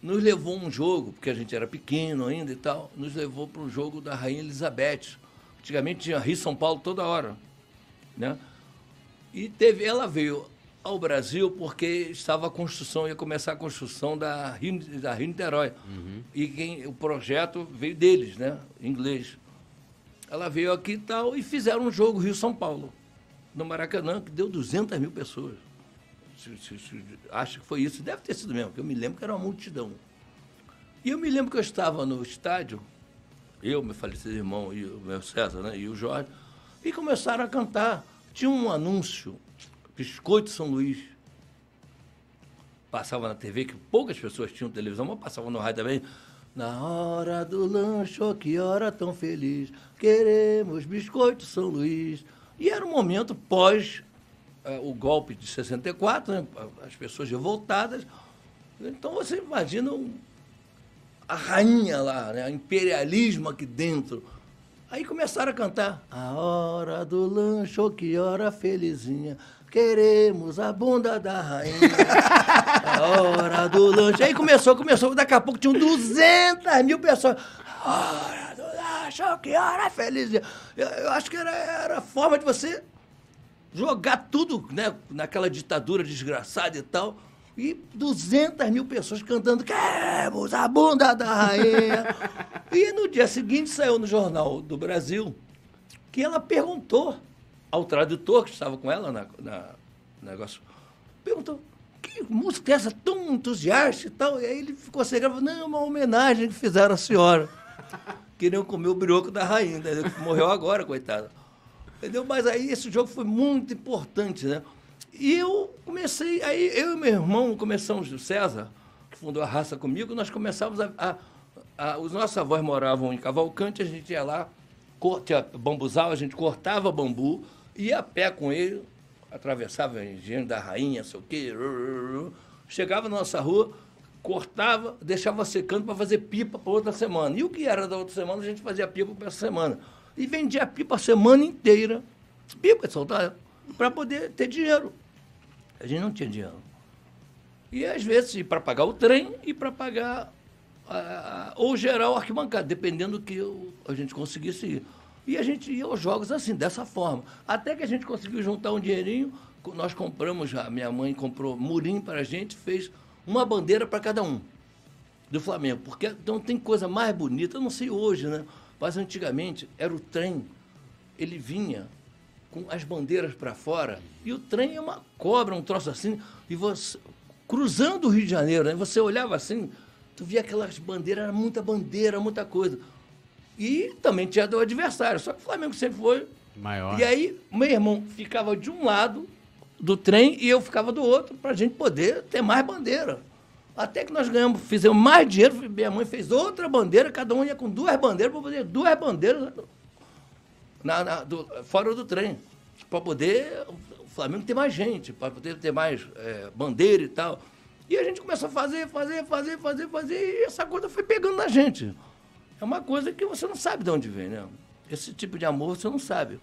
Nos levou um jogo, porque a gente era pequeno ainda e tal, nos levou para um jogo da Rainha Elizabeth. Antigamente tinha Rio São Paulo toda hora. Né? E teve, ela veio ao Brasil porque estava a construção, ia começar a construção da Rio, da Rio Niterói. Uhum. E quem, o projeto veio deles, né? Em inglês. Ela veio aqui e tal e fizeram um jogo Rio-São Paulo, no Maracanã, que deu 200 mil pessoas. Acho que foi isso. Deve ter sido mesmo, porque eu me lembro que era uma multidão. E eu me lembro que eu estava no estádio, eu, meu falecido irmão e o meu César, né? E o Jorge, e começaram a cantar. Tinha um anúncio Biscoito São Luís. Passava na TV, que poucas pessoas tinham televisão, mas passava no rádio também. Na hora do lanche, oh, que hora tão feliz, queremos biscoito São Luís. E era um momento pós o golpe de 64, né? as pessoas revoltadas. Então você imagina a rainha lá, né? o imperialismo aqui dentro. Aí começaram a cantar. A hora do lanche, oh, que hora felizinha. Queremos a bunda da rainha. [LAUGHS] a hora do lanche. Aí começou, começou. Daqui a pouco tinham 200 mil pessoas. A hora do lanche, oh, que hora feliz. Eu, eu acho que era, era a forma de você jogar tudo né, naquela ditadura desgraçada e tal. E 200 mil pessoas cantando Queremos a bunda da rainha. [LAUGHS] e no dia seguinte saiu no Jornal do Brasil que ela perguntou ao tradutor que estava com ela na, na negócio, perguntou, que música é essa tão entusiasta e tal? E aí ele ficou sem graça, não, é uma homenagem que fizeram à senhora. Queriam comer o brioco da rainha, morreu agora, coitada. Entendeu? Mas aí esse jogo foi muito importante, né? E eu comecei, aí eu e meu irmão começamos, o César, que fundou a raça comigo, nós começávamos a, a, a, os nossos avós moravam em Cavalcante, a gente ia lá, corta, bambuzal, a gente cortava bambu, ia a pé com ele, atravessava o engenho da rainha, sei o quê, chegava na nossa rua, cortava, deixava secando para fazer pipa para outra semana. E o que era da outra semana, a gente fazia pipa para essa semana. E vendia pipa a semana inteira, pipa de soltar, para poder ter dinheiro. A gente não tinha dinheiro. E às vezes para pagar o trem e para pagar a, ou geral arquibancada, dependendo do que a gente conseguisse ir. E a gente ia aos jogos assim, dessa forma. Até que a gente conseguiu juntar um dinheirinho, nós compramos, a minha mãe comprou murim para a gente, fez uma bandeira para cada um do Flamengo. Porque não tem coisa mais bonita, eu não sei hoje, né? Mas antigamente era o trem. Ele vinha com as bandeiras para fora. E o trem é uma cobra, um troço assim. E você, cruzando o Rio de Janeiro, né? você olhava assim, tu via aquelas bandeiras, era muita bandeira, muita coisa. E também tinha do adversário. Só que o Flamengo sempre foi. Maior. E aí, meu irmão ficava de um lado do trem e eu ficava do outro, para a gente poder ter mais bandeira. Até que nós ganhamos, fizemos mais dinheiro, minha mãe fez outra bandeira, cada um ia com duas bandeiras, para fazer duas bandeiras na, na, do, fora do trem. Para poder o Flamengo ter mais gente, para poder ter mais é, bandeira e tal. E a gente começou a fazer, fazer, fazer, fazer, fazer, e essa coisa foi pegando na gente é uma coisa que você não sabe de onde vem, né? Esse tipo de amor você não sabe.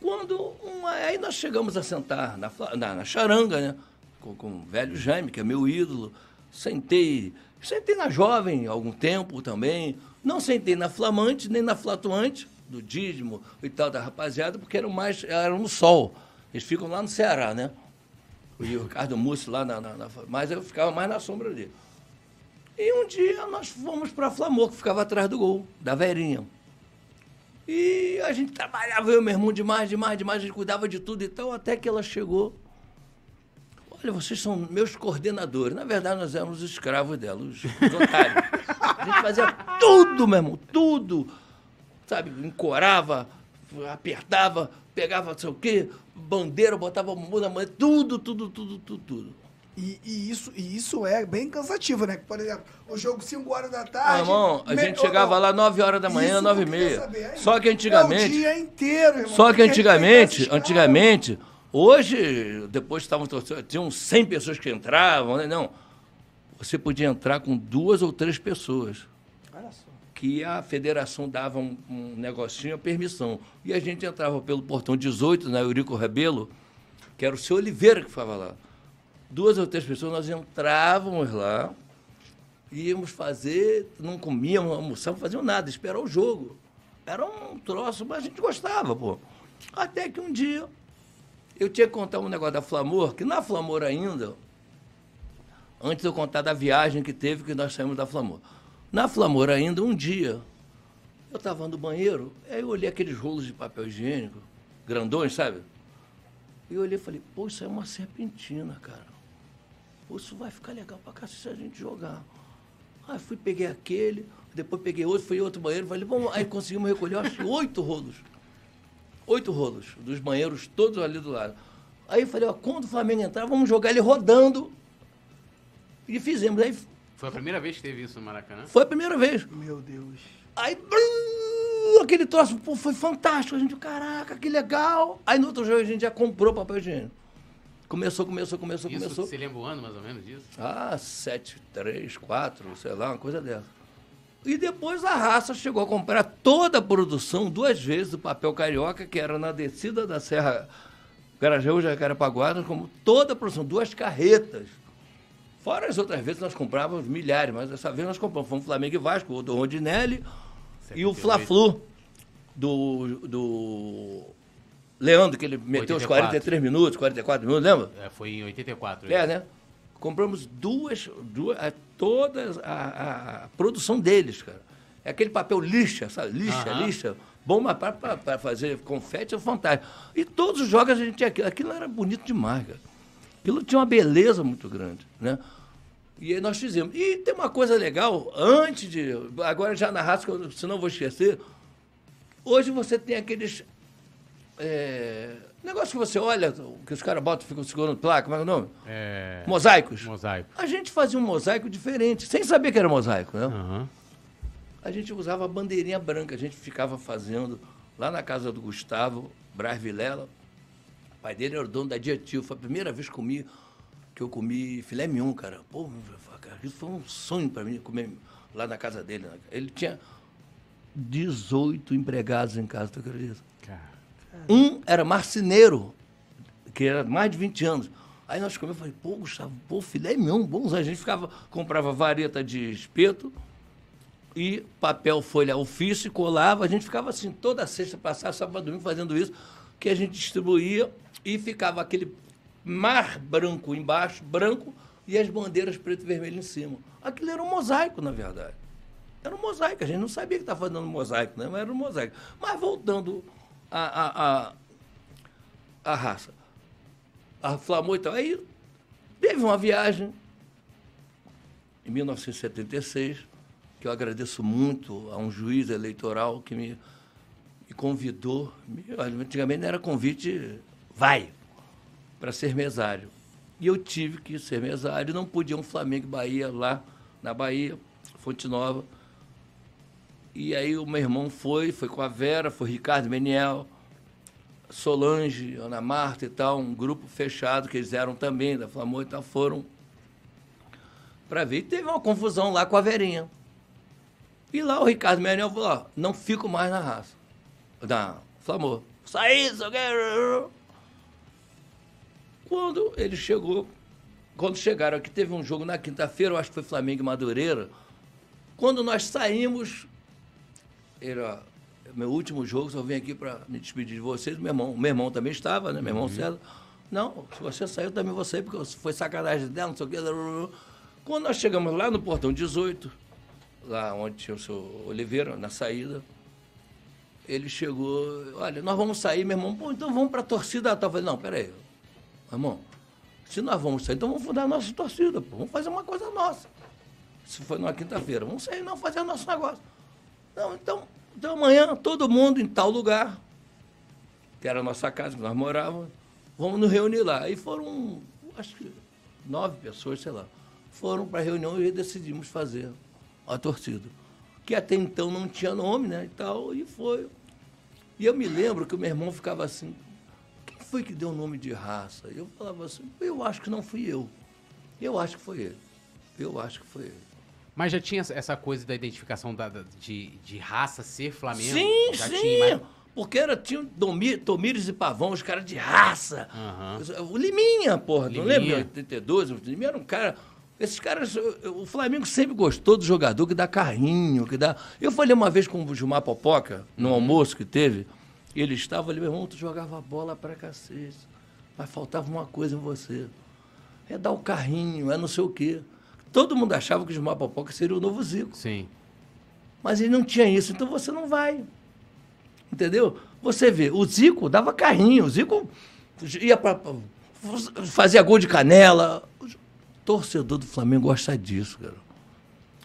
Quando uma, aí nós chegamos a sentar na, na, na charanga, né? Com, com, o velho Jaime, que é meu ídolo. Sentei, sentei na jovem algum tempo também. Não sentei na flamante, nem na flatuante, do dízimo e tal da rapaziada, porque eram mais, eram no sol. Eles ficam lá no Ceará, né? E o Ricardo Mussi lá na, na, na, Mas eu ficava mais na sombra dele. E um dia nós fomos para Flamor, que ficava atrás do gol, da Verinha. E a gente trabalhava, eu e meu irmão, demais, demais, demais, a gente cuidava de tudo e tal, até que ela chegou. Olha, vocês são meus coordenadores. Na verdade, nós éramos os escravos dela, os, os otários. A gente fazia tudo, meu irmão, tudo. Sabe, encorava, apertava, pegava não sei o quê, bandeira, botava mão, tudo, tudo, tudo, tudo, tudo. E, e isso, e isso é bem cansativo, né? Por exemplo, o jogo 5 horas da tarde. irmão, a me- gente chegava ô, lá 9 horas da manhã, isso 9 e meia. saber. Só que É o antigamente. dia inteiro, irmão. Só que antigamente, caras. antigamente, hoje, depois estavam tinham 100 pessoas que entravam, né? Não. Você podia entrar com duas ou três pessoas, Olha só. que a federação dava um, um negocinho, a permissão. E a gente entrava pelo portão 18, na Eurico Rebelo, que era o seu Oliveira que ficava lá. Duas ou três pessoas, nós entrávamos lá, íamos fazer, não comíamos, não almoçávamos, fazíamos nada, esperar o jogo. Era um troço, mas a gente gostava, pô. Até que um dia eu tinha que contar um negócio da Flamor, que na Flamor ainda, antes de eu contar da viagem que teve, que nós saímos da Flamor. Na Flamor ainda, um dia, eu estava no banheiro, aí eu olhei aqueles rolos de papel higiênico, grandões, sabe? E eu olhei e falei, pô, isso é uma serpentina, cara. Pô, isso vai ficar legal pra cá se a gente jogar. Aí fui, peguei aquele, depois peguei outro, fui em outro banheiro, falei, vamos, aí conseguimos recolher, acho que oito rolos. Oito rolos, dos banheiros todos ali do lado. Aí eu falei, ó, quando o Flamengo entrar, vamos jogar ele rodando. E fizemos. Aí Foi a primeira vez que teve isso no Maracanã? foi a primeira vez. Meu Deus. Aí, brum, aquele troço, pô, foi fantástico. A gente, caraca, que legal. Aí no outro jogo a gente já comprou papel higiênico. Começou, começou, começou, Isso, começou. você lembra o ano mais ou menos disso? Ah, sete, três, quatro, sei lá, uma coisa dessa. E depois a raça chegou a comprar toda a produção duas vezes do papel carioca, que era na descida da Serra Garajaú, Jacarepaguá, como toda a produção, duas carretas. Fora as outras vezes nós comprávamos milhares, mas dessa vez nós compramos. Fomos Flamengo e Vasco, o do Rondinelli e o 78. Fla-Flu do, do Leandro, que ele meteu os 84. 43 minutos, 44 minutos, lembra? É, foi em 84. É, né? Compramos duas, duas a, todas a, a- produção deles, cara. É aquele papel lixa, sabe? Lixa, Aham. lixa. Bom, mas para fazer confete é fantástico. E todos os jogos a gente tinha aquilo. Aquilo era bonito demais, cara. Aquilo tinha uma beleza muito grande, né? E aí nós fizemos. E tem uma coisa legal, antes de. Agora já na raça, senão eu vou esquecer. Hoje você tem aqueles. é, negócio que você olha, que os caras botam, ficam segurando placa, como é é o nome? É... Mosaicos. Mosaico. A gente fazia um mosaico diferente, sem saber que era mosaico, né? Aham. A gente usava a bandeirinha branca, a gente ficava fazendo lá na casa do Gustavo, Braz Vilela. O pai dele era o dono da Diatil. Foi a primeira vez que, comi, que eu comi filé mignon, cara. Pô, cara, isso foi um sonho para mim comer lá na casa dele. né? Ele tinha 18 empregados em casa, tu acredita? Cara, Um era marceneiro, que era mais de 20 anos. Aí nós comemos, falei, pô, Gustavo, pô, filé mignon, bons. A gente ficava, comprava vareta de espeto e papel folha ofício, colava. A gente ficava assim, toda sexta, passava sábado, domingo fazendo isso, que a gente distribuía e ficava aquele mar branco embaixo, branco, e as bandeiras preto e vermelho em cima. Aquilo era um mosaico, na verdade. Era um mosaico, a gente não sabia que estava fazendo um mosaico, né? mas era um mosaico. Mas voltando à, à, à, à raça, a Flamor e tal, aí teve uma viagem em 1976, que eu agradeço muito a um juiz eleitoral que me, me convidou, me, antigamente não era convite, vai, para ser mesário. E eu tive que ser mesário, não podia um Flamengo Bahia lá na Bahia, Fonte Nova. E aí o meu irmão foi, foi com a Vera, foi Ricardo Meniel, Solange, Ana Marta e tal, um grupo fechado que eles eram também da Flamor e tal, foram para ver. E teve uma confusão lá com a Verinha. E lá o Ricardo Meniel falou, ó, não fico mais na raça. Na Flamor. Saí, quero... Quando ele chegou, quando chegaram aqui, teve um jogo na quinta-feira, eu acho que foi Flamengo e Madureira. Quando nós saímos, era meu último jogo, só vim aqui para me despedir de vocês. Meu irmão, meu irmão também estava, né? Meu irmão César. Não, se você saiu, também vou sair, porque foi sacanagem dela, não sei o quê. Quando nós chegamos lá no portão 18, lá onde tinha o seu Oliveira, na saída, ele chegou, olha, nós vamos sair, meu irmão, pô, então vamos para a torcida. Eu falei, não, peraí, meu irmão, Se nós vamos sair, então vamos fundar a nossa torcida, pô. Vamos fazer uma coisa nossa. Se foi numa quinta-feira, vamos sair, não, fazer o nosso negócio. Não, então, então amanhã, todo mundo em tal lugar, que era a nossa casa, que nós morávamos, vamos nos reunir lá. Aí foram, acho que nove pessoas, sei lá, foram para a reunião e decidimos fazer a torcida. Que até então não tinha nome, né? E tal, e foi. E eu me lembro que o meu irmão ficava assim, quem foi que deu o nome de raça? Eu falava assim, eu acho que não fui eu. Eu acho que foi ele. Eu acho que foi ele. Mas já tinha essa coisa da identificação da, da- de, de raça ser Flamengo? Sim, já sim. Tinha, mas- Porque era, tinha Domi- Tomires e Pavão, os caras de raça. Aham. O Liminha, porra, não Liminha. lembra? Em 82, o Liminha era um cara. Esses caras, o o Flamengo sempre gostou do jogador que dá carrinho, que dá. Eu falei uma vez com o Gilmar Popoca, no Uhum. almoço que teve, ele estava ali, meu irmão, tu jogava bola pra cacete. Mas faltava uma coisa em você. É dar o carrinho, é não sei o quê. Todo mundo achava que o Gilmar Popoca seria o novo Zico. Sim. Mas ele não tinha isso, então você não vai. Entendeu? Você vê, o Zico dava carrinho, o Zico ia para fazia gol de canela. O torcedor do Flamengo gosta disso, cara.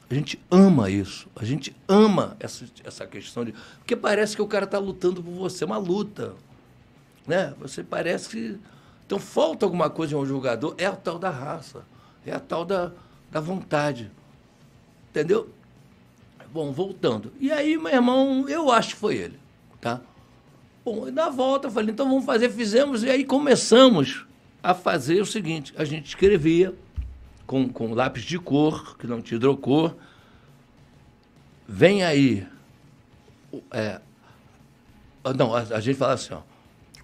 A gente ama isso. A gente ama essa, essa questão de. Porque parece que o cara está lutando por você, é uma luta. Né? Você parece que. Então falta alguma coisa em um jogador, é a tal da raça, é a tal da, da vontade. Entendeu? Bom, voltando. E aí, meu irmão, eu acho que foi ele, tá? Bom, e na volta eu falei, então vamos fazer, fizemos, e aí começamos a fazer o seguinte, a gente escrevia com, com lápis de cor, que não tinha hidrocor, vem aí, é, ah, não, a, a gente fala assim, ó,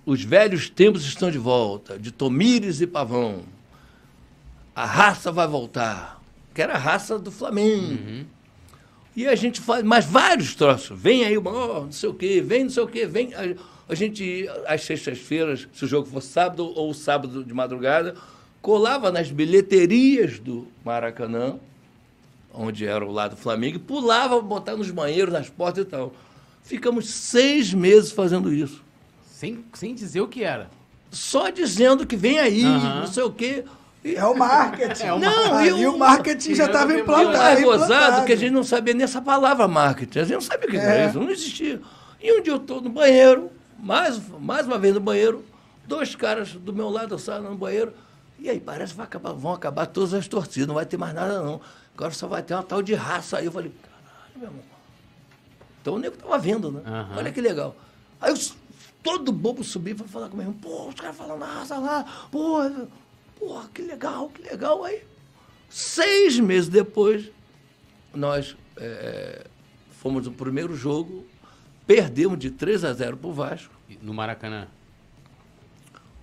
os velhos tempos estão de volta, de Tomires e Pavão, a raça vai voltar, que era a raça do Flamengo. E a gente faz, mas vários troços. Vem aí, ó, não sei o quê, vem não sei o quê, vem. A, a gente, às sextas-feiras, se o jogo fosse sábado ou sábado de madrugada, colava nas bilheterias do Maracanã, onde era o lado do Flamengo, e pulava, botava nos banheiros, nas portas e tal. Ficamos seis meses fazendo isso. Sem, sem dizer o que era. Só dizendo que vem aí, Aham. não sei o quê. E- É o marketing. [LAUGHS] É o Não, e o- o marketing já e estava eu- E o implantado. mais implantado. gozado que a gente não sabia nem essa palavra marketing. A gente não sabia o que era É. isso, não existia. E um dia eu estou no banheiro, mais, mais uma vez no banheiro, dois caras do meu lado, eu saio no banheiro, e aí parece que vai acabar, vão acabar todas as torcidas, não vai ter mais nada não. Agora só vai ter uma tal de raça. Aí eu falei, caralho, meu irmão. Então o nego tava vendo, né? Aham. Olha que legal. Aí eu, todo bobo subi para falar com o meu irmão, pô, os caras falando raça lá, pô, pô, que legal, que legal. Aí, seis meses depois, nós é, fomos no primeiro jogo, perdemos de 3 a 0 pro Vasco. No Maracanã.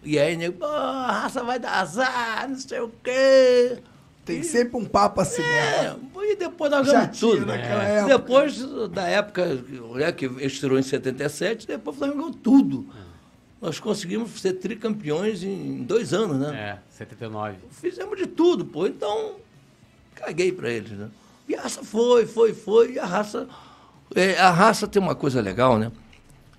E aí, nego, a raça vai dar azar, não sei o quê. Tem sempre um papo assim É, mesmo. e depois nós ganhamos tudo. É. época. Depois da época né, que estreou em 77, depois Flamengo ganhou tudo. Nós conseguimos ser tricampeões em dois anos, né? É, 79. Fizemos de tudo, pô. Então, caguei pra eles, né? E a raça foi, foi, foi. E a raça. é, a raça tem uma coisa legal, né?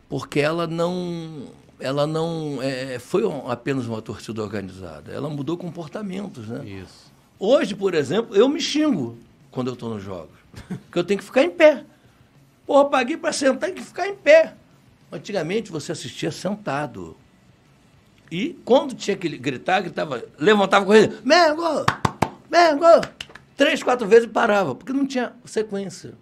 Porque ela não. Ela não é, foi apenas uma torcida organizada. Ela mudou comportamentos, né? Isso. Hoje, por exemplo, eu me xingo quando eu estou nos jogos. [LAUGHS] Porque eu tenho que ficar em pé. Porra, paguei para sentar e que ficar em pé. Antigamente você assistia sentado. E quando tinha que gritar, gritava, levantava a corrida, Mengo! Mengo! Três, quatro vezes e parava, porque não tinha sequência.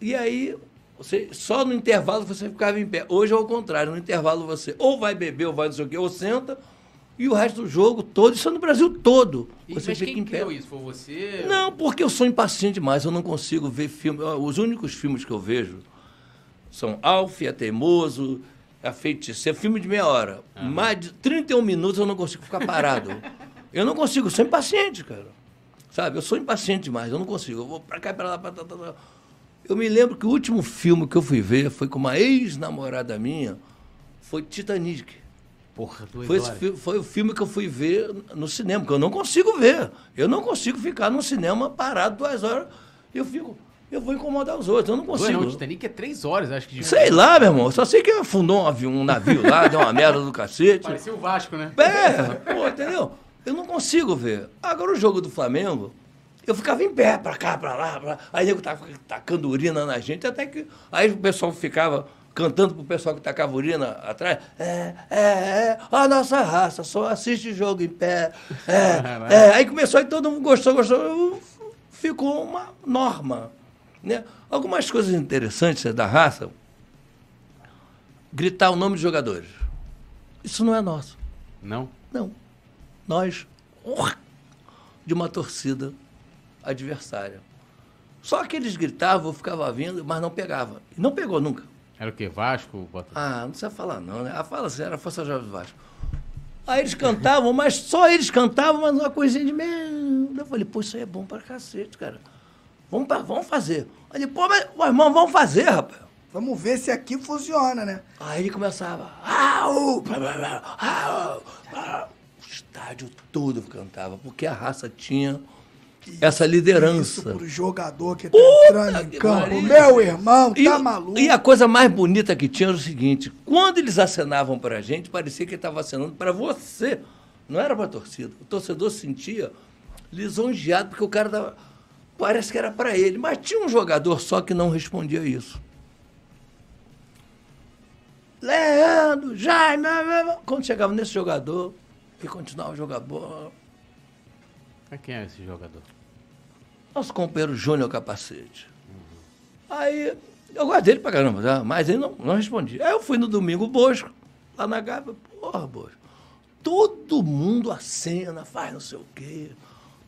E aí, você, só no intervalo você ficava em pé. Hoje é o contrário, no intervalo você ou vai beber, ou vai não sei o quê, ou senta, e o resto do jogo todo, isso é no Brasil todo. E, Você mas fica quem em pé. isso? Foi você? Não, porque eu sou impaciente demais, eu não consigo ver filme. Os únicos filmes que eu vejo são Alf, é Teimoso, A Feiticeira, filme de meia hora. Mais de 31 minutos eu não consigo ficar parado. [LAUGHS] eu não consigo, eu sou impaciente, cara. Sabe, eu sou impaciente demais, eu não consigo. Eu vou pra cá, pra lá, pra lá, pra lá. Eu me lembro que o último filme que eu fui ver foi com uma ex-namorada minha, foi Titanic. Porra, duas Foi, esse foi o filme que eu fui ver no cinema, porque eu não consigo ver. Eu não consigo ficar no cinema parado duas horas. Eu fico. Eu vou incomodar os outros. Eu não consigo. não, o Titanic é três horas, acho que. de- Sei lá, meu irmão. Só sei que afundou um, avião, um navio lá, deu uma merda do cacete. Parecia o Vasco, né? É, pô, entendeu? Eu não consigo ver. Agora o jogo do Flamengo, eu ficava em pé, pra cá, pra lá, pra lá. Aí nego tava tacando urina na gente, até que. Aí o pessoal ficava cantando pro pessoal que tacava urina atrás. É, é, é, a nossa raça só assiste jogo em pé. É, [LAUGHS] é. Aí começou e todo mundo gostou, gostou. Ficou uma norma. Né? Algumas coisas interessantes da raça, gritar o nome dos jogadores. Isso não é nosso. Não? Não. Nós, de uma torcida adversária. Só que eles gritavam, eu ficava vindo, mas não pegava. E não pegou nunca. Era o quê? Vasco? Botafogo? Ah, não precisa falar não, né? Ah, fala assim, era Força Jovem do Vasco. Aí eles cantavam, mas só eles cantavam, mas uma coisinha de merda. Eu falei, pô, isso aí é bom pra cacete, cara. Vamos, pra- vamos fazer. Aí, pô, mas, pô, irmão, vamos fazer, rapaz. Vamos ver se aqui funciona, né? Aí ele começava. Au, blá, blá, blá, au. O estádio todo cantava, porque a raça tinha essa Isso liderança. pro jogador que tá Puta entrando em campo. Meu irmão, E, tá maluco. e a coisa mais bonita que tinha era o seguinte: quando eles acenavam pra gente, parecia que ele estava acenando para você. Não era pra torcida. O torcedor se sentia lisonjeado, porque o cara dava. Parece que era para ele. Mas tinha um jogador só que não respondia isso. Leandro, Jaime. Quando chegava nesse jogador, e continuava a jogar bola. Mas Quem é esse jogador? Nosso companheiro Júnior Capacete. Aí, eu gosto dele pra caramba, tá? mas ele não, não respondia. Aí eu fui no domingo Bosco, lá na Gávea, porra, Bosco. Todo mundo acena, faz não sei o quê.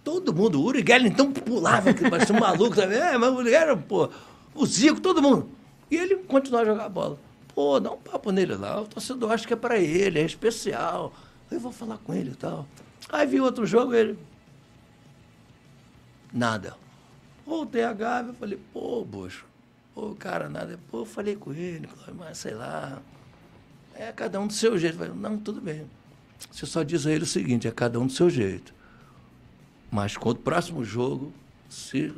Todo mundo. O Uri então pulava, parecia um maluco também. É, mas o Uri pô, o Zico, todo mundo. E ele continuava a jogar bola. Pô, dá um papo nele lá. O torcedor acha que é pra ele, é especial. Eu vou falar com ele e tal. Aí vi outro jogo, ele. Nada. Voltei a Gávea, falei, pô, Bocho, pô, cara, nada. Pô, falei com ele, mas sei lá. É cada um do seu jeito. Falei, não, tudo bem. Você só diz a ele o seguinte, é cada um do seu jeito. Mas quando o próximo jogo, se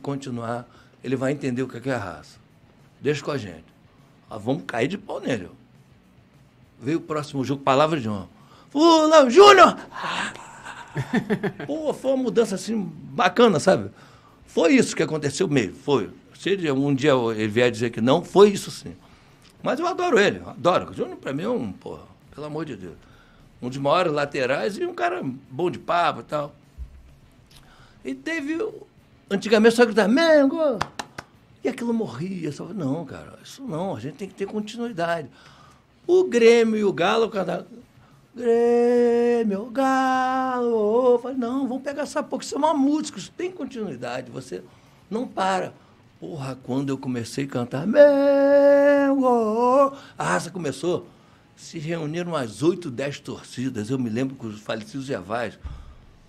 continuar, ele vai entender o que é é a raça. Deixa com a gente. Ah, vamos cair de pau nele. Veio o próximo jogo, palavra de honra. Fulano, Júnior! [LAUGHS] Pô, foi uma mudança assim bacana, sabe? Foi isso que aconteceu mesmo, foi. Se um dia ele vier dizer que não, foi isso sim. Mas eu adoro ele, adoro. O Júnior, pra mim, é um, porra, pelo amor de Deus. Um dos maiores laterais e um cara bom de papo e tal. E teve. Antigamente só gritava, Mengo! E aquilo morria. Só, não, cara, isso não, a gente tem que ter continuidade. O Grêmio e o Galo cantavam. Grêmio, Galo. Falei, não, vamos pegar essa pouco. Isso é uma música, isso tem continuidade. Você não para. Porra, quando eu comecei a cantar, Mengo! A raça começou. Se reuniram umas oito, dez torcidas. Eu me lembro que os falecidos Gervais,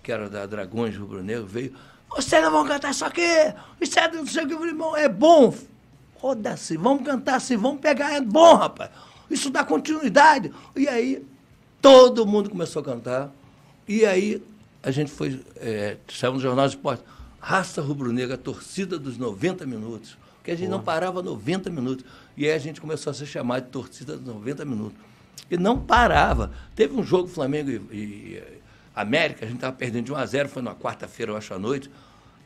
que era da Dragões Rubro Negro, veio. Vocês não vão cantar isso aqui! Isso é não sei o que, eu falei, irmão, é bom. Foda-se, vamos cantar assim, vamos pegar, é bom, rapaz. Isso dá continuidade. E aí, todo mundo começou a cantar. E aí, a gente foi, é, saiu no Jornal de Esporte, Raça Rubro-Negra, torcida dos 90 minutos. Porque a gente não parava 90 minutos. E aí a gente começou a ser chamado de torcida dos 90 minutos. E não parava. Teve um jogo Flamengo e, e América, a gente estava perdendo de 1 a 0, foi na quarta-feira, eu acho, à noite,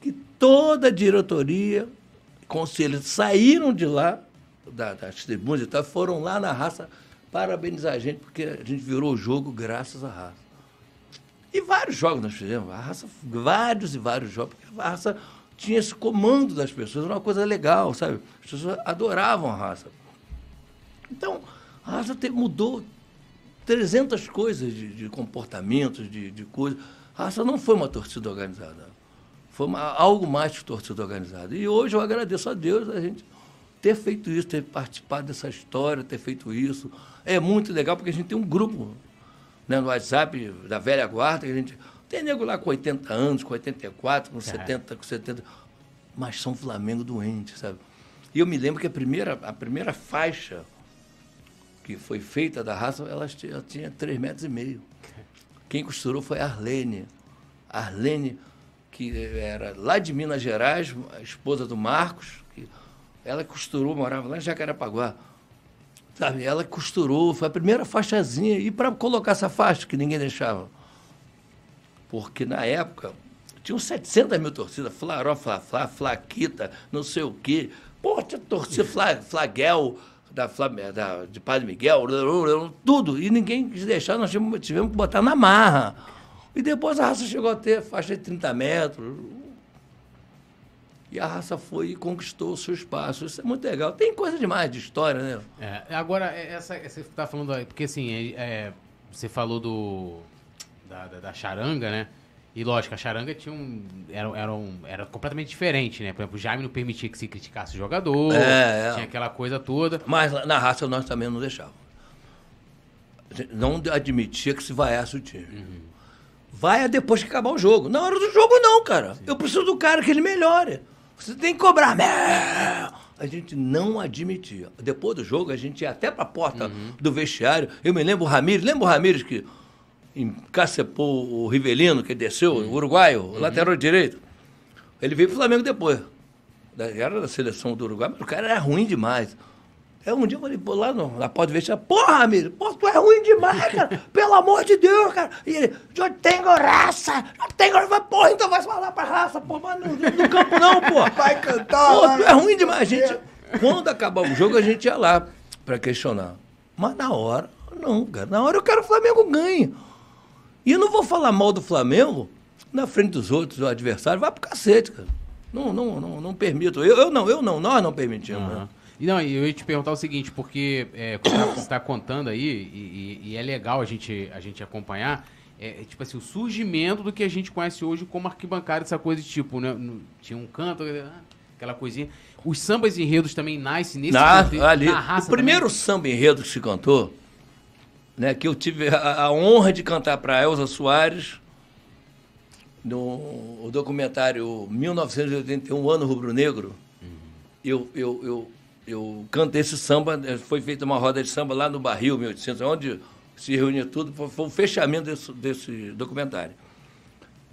que toda a diretoria, conselhos saíram de lá, da, das tribunas e tal, foram lá na raça parabenizar a gente, porque a gente virou o jogo graças à raça. E vários jogos nós fizemos, a raça, vários e vários jogos, porque a raça tinha esse comando das pessoas, era uma coisa legal, sabe? As pessoas adoravam a raça. Então, a raça te- mudou 300 coisas de, de comportamentos, de, de coisas. A raça não foi uma torcida organizada. Foi uma- algo mais que torcida organizada. E hoje eu agradeço a Deus a gente ter feito isso, ter participado dessa história, ter feito isso. É muito legal, porque a gente tem um grupo né, no WhatsApp da velha guarda, que a gente. Tem nego lá com 80 anos, com 84, com 70, com 70. Mas são Flamengo doentes, sabe? E eu me lembro que a primeira, a primeira faixa que foi feita da raça, ela tinha, tinha 3 metros e meio. Quem costurou foi Arlene. Arlene, que era lá de Minas Gerais, a esposa do Marcos, que ela costurou, morava lá em Jacarepaguá. Sabe, ela costurou, foi a primeira faixazinha. E para colocar essa faixa, que ninguém deixava. Porque na época, tinham 700 mil torcidas, Flaró, Fla-Fla, Flaquita, não sei o quê. Pô, tinha torcida Fla, Flagel, da, da, de Padre Miguel, tudo. E ninguém quis deixar, nós tivemos, tivemos que botar na marra. E depois a raça chegou a ter faixa de 30 metros. E a raça foi e conquistou o seu espaço. Isso é muito legal. Tem coisa demais de história, né? É, agora, é, essa, você está falando porque assim, é, é, você falou do da, da, da, charanga, né? E lógico, a charanga tinha um era, era, um. era completamente diferente, né? Por exemplo, o Jaime não permitia que se criticasse o jogador. É, é. Tinha aquela coisa toda. Mas na raça nós também não deixávamos. Não admitia que se vaiasse o time. Uhum. Vai depois que acabar o jogo. Na hora do jogo, não, cara. Sim. Eu preciso do cara que ele melhore. Você tem que cobrar. A gente não admitia. Depois do jogo, a gente ia até pra porta uhum. do vestiário. Eu me lembro o Ramires. Lembra o Ramires que encacepou o Rivelino, que desceu, o uruguaio, uhum. lateral direito? Ele veio pro Flamengo depois. Era da seleção do Uruguai, mas o cara era ruim demais. É um dia eu falei, pô, lá no, na porta do vestiário, porra, Ramiro, pô, tu é ruim demais, cara. Pelo amor de Deus, cara. E ele, eu tenho raça, eu tenho raça. Porra, então vai falar pra raça, pô, mas no, no campo não, pô. [LAUGHS] Vai cantar. Pô, tu é ruim demais. A gente, quando acabar o jogo, a gente ia lá pra questionar. Mas na hora, não, cara. Na hora eu quero que o Flamengo ganhe. E eu não vou falar mal do Flamengo na frente dos outros, o adversário. Vai pro cacete, cara. Não, não, não, não permito. Eu, eu não, eu não, nós não permitimos. Uhum. Né? E não, eu ia te perguntar o seguinte, porque é, você está contando aí, e, e, e, é legal a gente, a gente acompanhar, é, é, tipo assim, o surgimento do que a gente conhece hoje como arquibancada, essa coisa de tipo, né? Tinha um canto, aquela coisinha. Os sambas enredos também nascem nesse na, contexto, ali, na O primeiro também. samba enredo que se cantou, né, que eu tive a, a honra de cantar para Elza Soares, no documentário 1981, Ano Rubro Negro, uhum. eu, eu, eu eu cantei esse samba, eh, foi feita uma roda de samba lá no Barril, 1800, onde se reunia tudo, foi, foi o fechamento desse, desse documentário.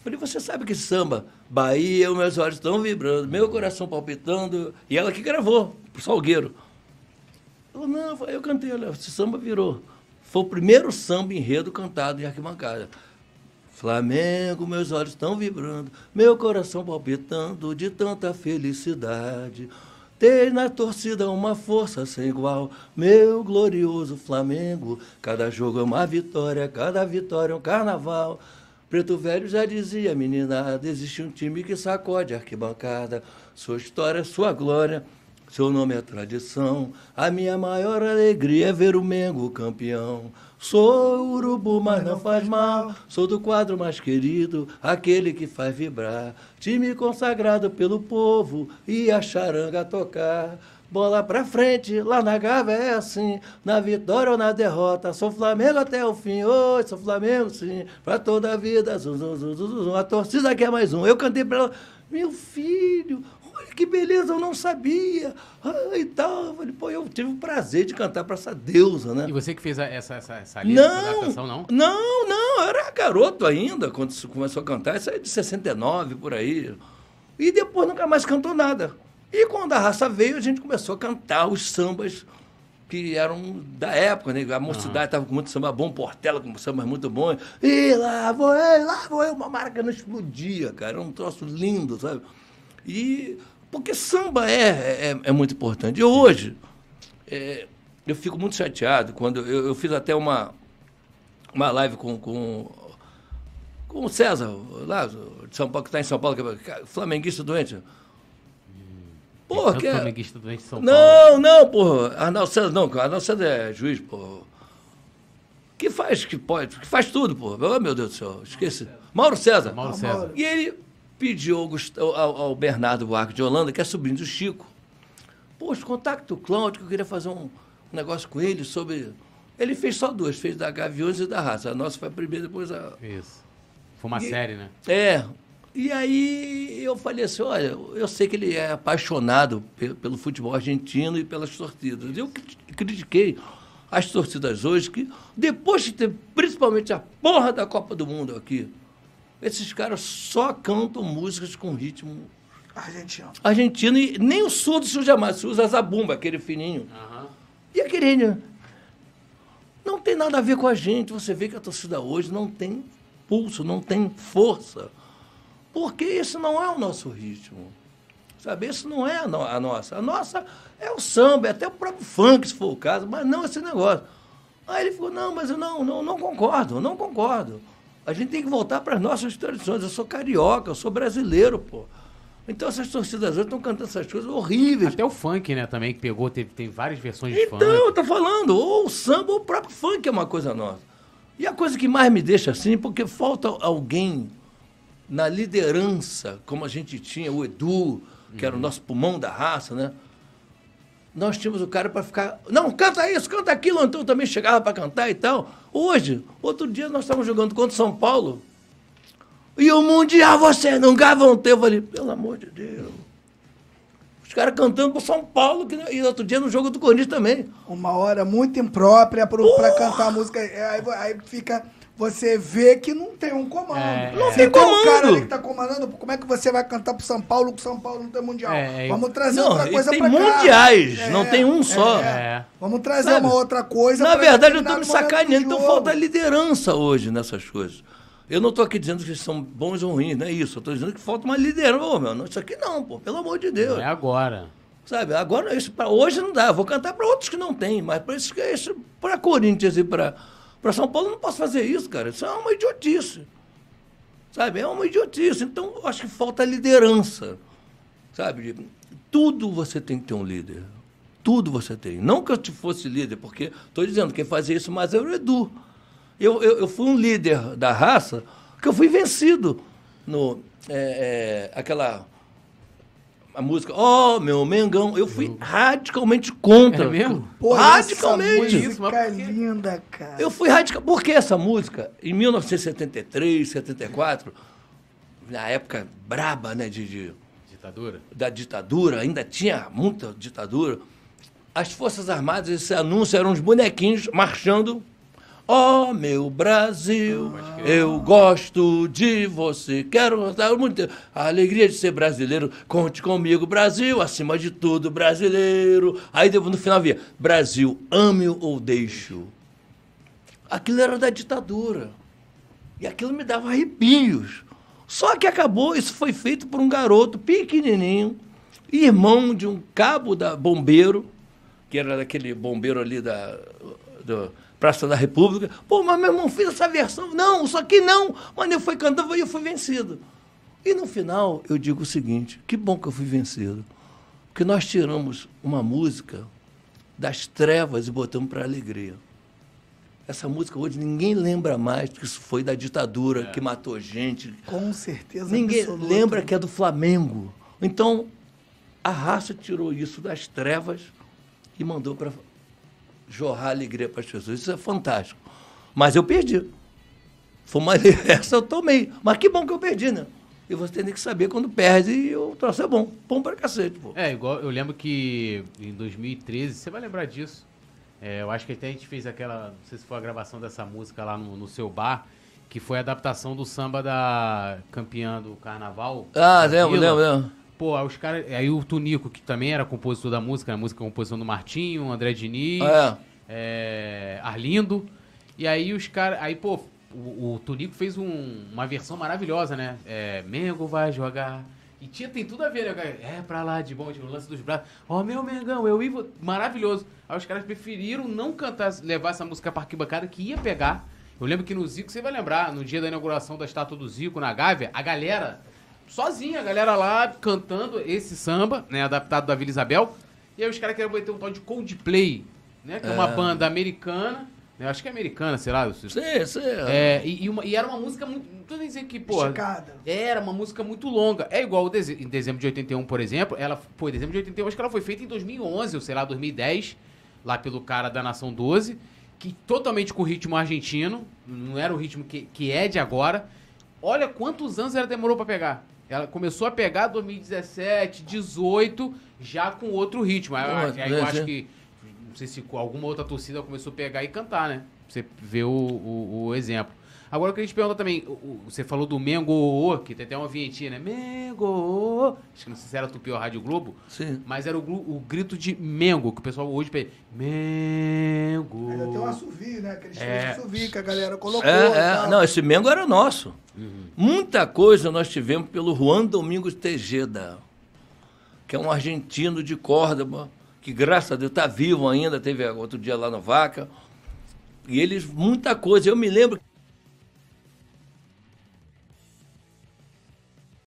Falei, você sabe que samba, Bahia, meus olhos estão vibrando, meu coração palpitando, e ela que gravou, pro Salgueiro. Falou, não, eu cantei, olha, esse samba virou. Foi o primeiro samba enredo cantado em arquibancada. Flamengo, meus olhos estão vibrando, meu coração palpitando de tanta felicidade. Tem na torcida uma força sem igual, meu glorioso Flamengo. Cada jogo é uma vitória, cada vitória é um carnaval. Preto Velho já dizia, meninada, existe um time que sacode a arquibancada. Sua história, sua glória, seu nome é tradição. A minha maior alegria é ver o Mengo campeão. Sou urubu, mas não faz mal. Sou do quadro mais querido, aquele que faz vibrar. Time consagrado pelo povo e a charanga tocar. Bola pra frente, lá na Gávea é assim, na vitória ou na derrota. Sou Flamengo até o fim, oi, sou Flamengo sim, pra toda a vida. Zum, zum, zum, zum, zum. A torcida quer mais um. Eu cantei pra ela, meu filho, que beleza, eu não sabia. Ah, e tal. Eu falei, pô, eu tive o prazer de cantar para essa deusa, né? E você que fez essa, essa, essa lista, não, adaptação, não? Não, não, eu era garoto ainda quando começou a cantar. Isso é de 69, por aí. E depois nunca mais cantou nada. E quando a raça veio, a gente começou a cantar os sambas que eram da época, né? A mocidade estava uhum. com muito samba bom, Portela com sambas muito bons. E lá vou eu, lá vou eu. Uma marca não explodia, cara. Era um troço lindo, sabe? E porque samba é, é, é muito importante. E hoje, é, eu fico muito chateado quando. Eu, eu, fiz até uma, uma live com, com, com o César, lá de São Paulo, que está em São Paulo, que é flamenguista doente. Porra, que é... flamenguista doente São Paulo. Não, não, porra. Arnaldo César, não, Arnaldo César é juiz, porra. Que faz, que pode, que faz tudo, porra. Oh, meu Deus do céu, esqueci. Mauro César. Mauro César. E ele pediu ao, ao, ao Bernardo Buarque de Holanda, que é sobrinho do Chico, poxa, contacta o Cláudio, que eu queria fazer um, negócio com ele sobre... Ele fez só duas, fez da Gaviões e da Raça. A nossa foi a primeira, depois a... Isso. Foi uma e, série, né? É. E aí eu falei assim, olha, eu sei que ele é apaixonado pelo, pelo futebol argentino e pelas torcidas. Eu critiquei as torcidas hoje que, depois de ter principalmente a porra da Copa do Mundo aqui, Esses caras só cantam músicas com ritmo Argentino. argentino e nem o surdo se usa mais, se usa zabumba, aquele fininho. Aham. E aquele né? não tem nada a ver com a gente. Você vê que a torcida hoje não tem pulso, não tem força. Porque esse não é o nosso ritmo. Sabe, esse não é a, no- a nossa. A nossa é o samba, é até o próprio funk, se for o caso, mas não esse negócio. Aí ele ficou, não, mas eu não, não, não concordo, eu não concordo. A gente tem que voltar para as nossas tradições. Eu sou carioca, eu sou brasileiro, pô. Então essas torcidas hoje estão cantando essas coisas horríveis. Até o funk, né, também, que pegou, teve, tem várias versões de Então, funk. eu tô falando, ou o samba ou o próprio funk é uma coisa nossa. E a coisa que mais me deixa assim, porque falta alguém na liderança, como a gente tinha, o Edu, que era o nosso pulmão da raça, né? Nós tínhamos o cara para ficar. Não, canta isso, canta aquilo, então também chegava para cantar e tal. Hoje, outro dia nós estávamos jogando contra o São Paulo. E o Mundial você nunca vão ter. Eu falei, pelo amor de Deus. Os caras cantando pro São Paulo, que, e outro dia no jogo do Corinthians também. Uma hora muito imprópria pro, pra cantar a música. É, Aí, aí fica. Você vê que não tem um comando. É, Não Se tem tem um comando. cara ali que tá comandando, como é que você vai cantar pro São Paulo que São Paulo não tem mundial? É, é, Vamos trazer Não, outra coisa tem pra cá. mundiais, não tem um só. É. Vamos trazer Sabe? uma outra coisa. Na verdade, eu tô me sacaneando, então falta liderança hoje nessas coisas. Eu não estou aqui dizendo que eles são bons ou ruins, não é isso. Eu estou dizendo que falta uma liderança. Ô, meu, não, isso aqui não, pô, pelo amor de Deus. Não é agora. Sabe, agora isso para hoje não dá. Eu vou cantar para outros que não tem, mas para isso que isso para Corinthians e para para São Paulo eu não posso fazer isso, cara. Isso é uma idiotice. Sabe? É uma idiotice. Então, eu acho que falta liderança. Sabe? Tudo você tem que ter um líder. Tudo você tem. Não que eu te fosse líder, porque estou dizendo, quem fazia isso mais era o Edu. Eu, eu, eu fui um líder da raça que eu fui vencido no é, é, aquela a música Oh, meu Mengão. Eu fui radicalmente contra. É mesmo? Pô, radicalmente. Essa Isso, música quê? linda, cara. Eu fui radical. Por que essa música? Em 1973, 74, na época braba, né, de, de- Ditadura? da ditadura, ainda tinha muita ditadura, as Forças Armadas, esse anúncio eram uns bonequinhos marchando. Oh, meu Brasil, eu gosto de você. Quero dar muito. A alegria de ser brasileiro. Conte comigo, Brasil, acima de tudo, brasileiro. Aí no final via: Brasil, ame-o ou deixe-o. Aquilo era da ditadura. E aquilo me dava arrepios. Só que acabou, isso foi feito por um garoto pequenininho, irmão de um cabo da bombeiro, que era daquele bombeiro ali da do Praça da República. Pô, mas meu irmão fez essa versão. Não, isso aqui não. Mas eu fui cantando e eu fui vencido. E no final eu digo o seguinte: que bom que eu fui vencido. Porque nós tiramos uma música das trevas e botamos para a alegria. Essa música hoje ninguém lembra mais que isso foi da ditadura, que matou gente. Com certeza Ninguém absoluta. lembra que é do Flamengo. Então, a raça tirou isso das trevas e mandou para jorrar alegria para as pessoas. Isso é fantástico. Mas eu perdi. Foi uma [LAUGHS] essa eu tomei. Mas que bom que eu perdi, né? E você tem que saber quando perde e o troço é bom. Bom pra cacete, pô. É, igual eu lembro que em 2013, você vai lembrar disso. É, eu acho que até a gente fez aquela, não sei se foi a gravação dessa música lá no, no seu bar, que foi a adaptação do samba da campeã do carnaval. Ah, lembro, lembro, lembro. Pô, aí os caras. Aí o Tunico, que também era compositor da música, a música é composição do Martinho, André Diniz, É. é, Arlindo. E aí os caras. Aí, pô, o, o Tunico fez um- uma versão maravilhosa, né? É, Mengo vai jogar. E tinha, tem tudo a ver, né? É pra lá de bom, de lance dos braços. Ó, meu Mengão, eu Ivo. Maravilhoso. Aí os caras preferiram não cantar, levar essa música pra arquibancada que ia pegar. Eu lembro que no Zico, você vai lembrar, no dia da inauguração da estátua do Zico na Gávea, a galera, sozinha, a galera lá cantando esse samba, né? Adaptado da Vila Isabel. E aí os caras queriam meter um tal de Coldplay, né? Que é, uma É. banda americana. né, acho que é americana, sei lá. Sim, sim. É, e, e uma- e era uma música muito. Não tô nem dizendo que, pô. Esticada. Era uma música muito longa. É igual o deze- em dezembro de 81, por exemplo. Ela, pô, em dezembro de 81, acho que ela foi feita em 2011, ou sei lá, 2010, lá pelo cara da Nação 12, que totalmente com ritmo argentino, não era o ritmo que, que é de agora. Olha quantos anos ela demorou pra pegar. Ela começou a pegar 2017, 18, já com outro ritmo. Aí, acho- aí eu é, acho é. que. Não sei se alguma outra torcida começou a pegar e cantar, né? você ver o, o, o exemplo. Agora eu queria te perguntar também, você falou do Mengo, que tem até uma vinhetinha, né? Mengo, acho que não sei se era Tupi ou Rádio Globo, Sim. mas era o, o grito de Mengo, que o pessoal hoje pede, Mengo. Ainda tem um assovio, né? Aqueles É. assovio que a galera colocou. É, é. Não, esse Mengo era nosso. Muita coisa nós tivemos pelo Juan Domingos Tejeda, que é um argentino de Córdoba, que graças a Deus está vivo ainda, teve outro dia lá no Vaca. E eles, muita coisa. Eu me lembro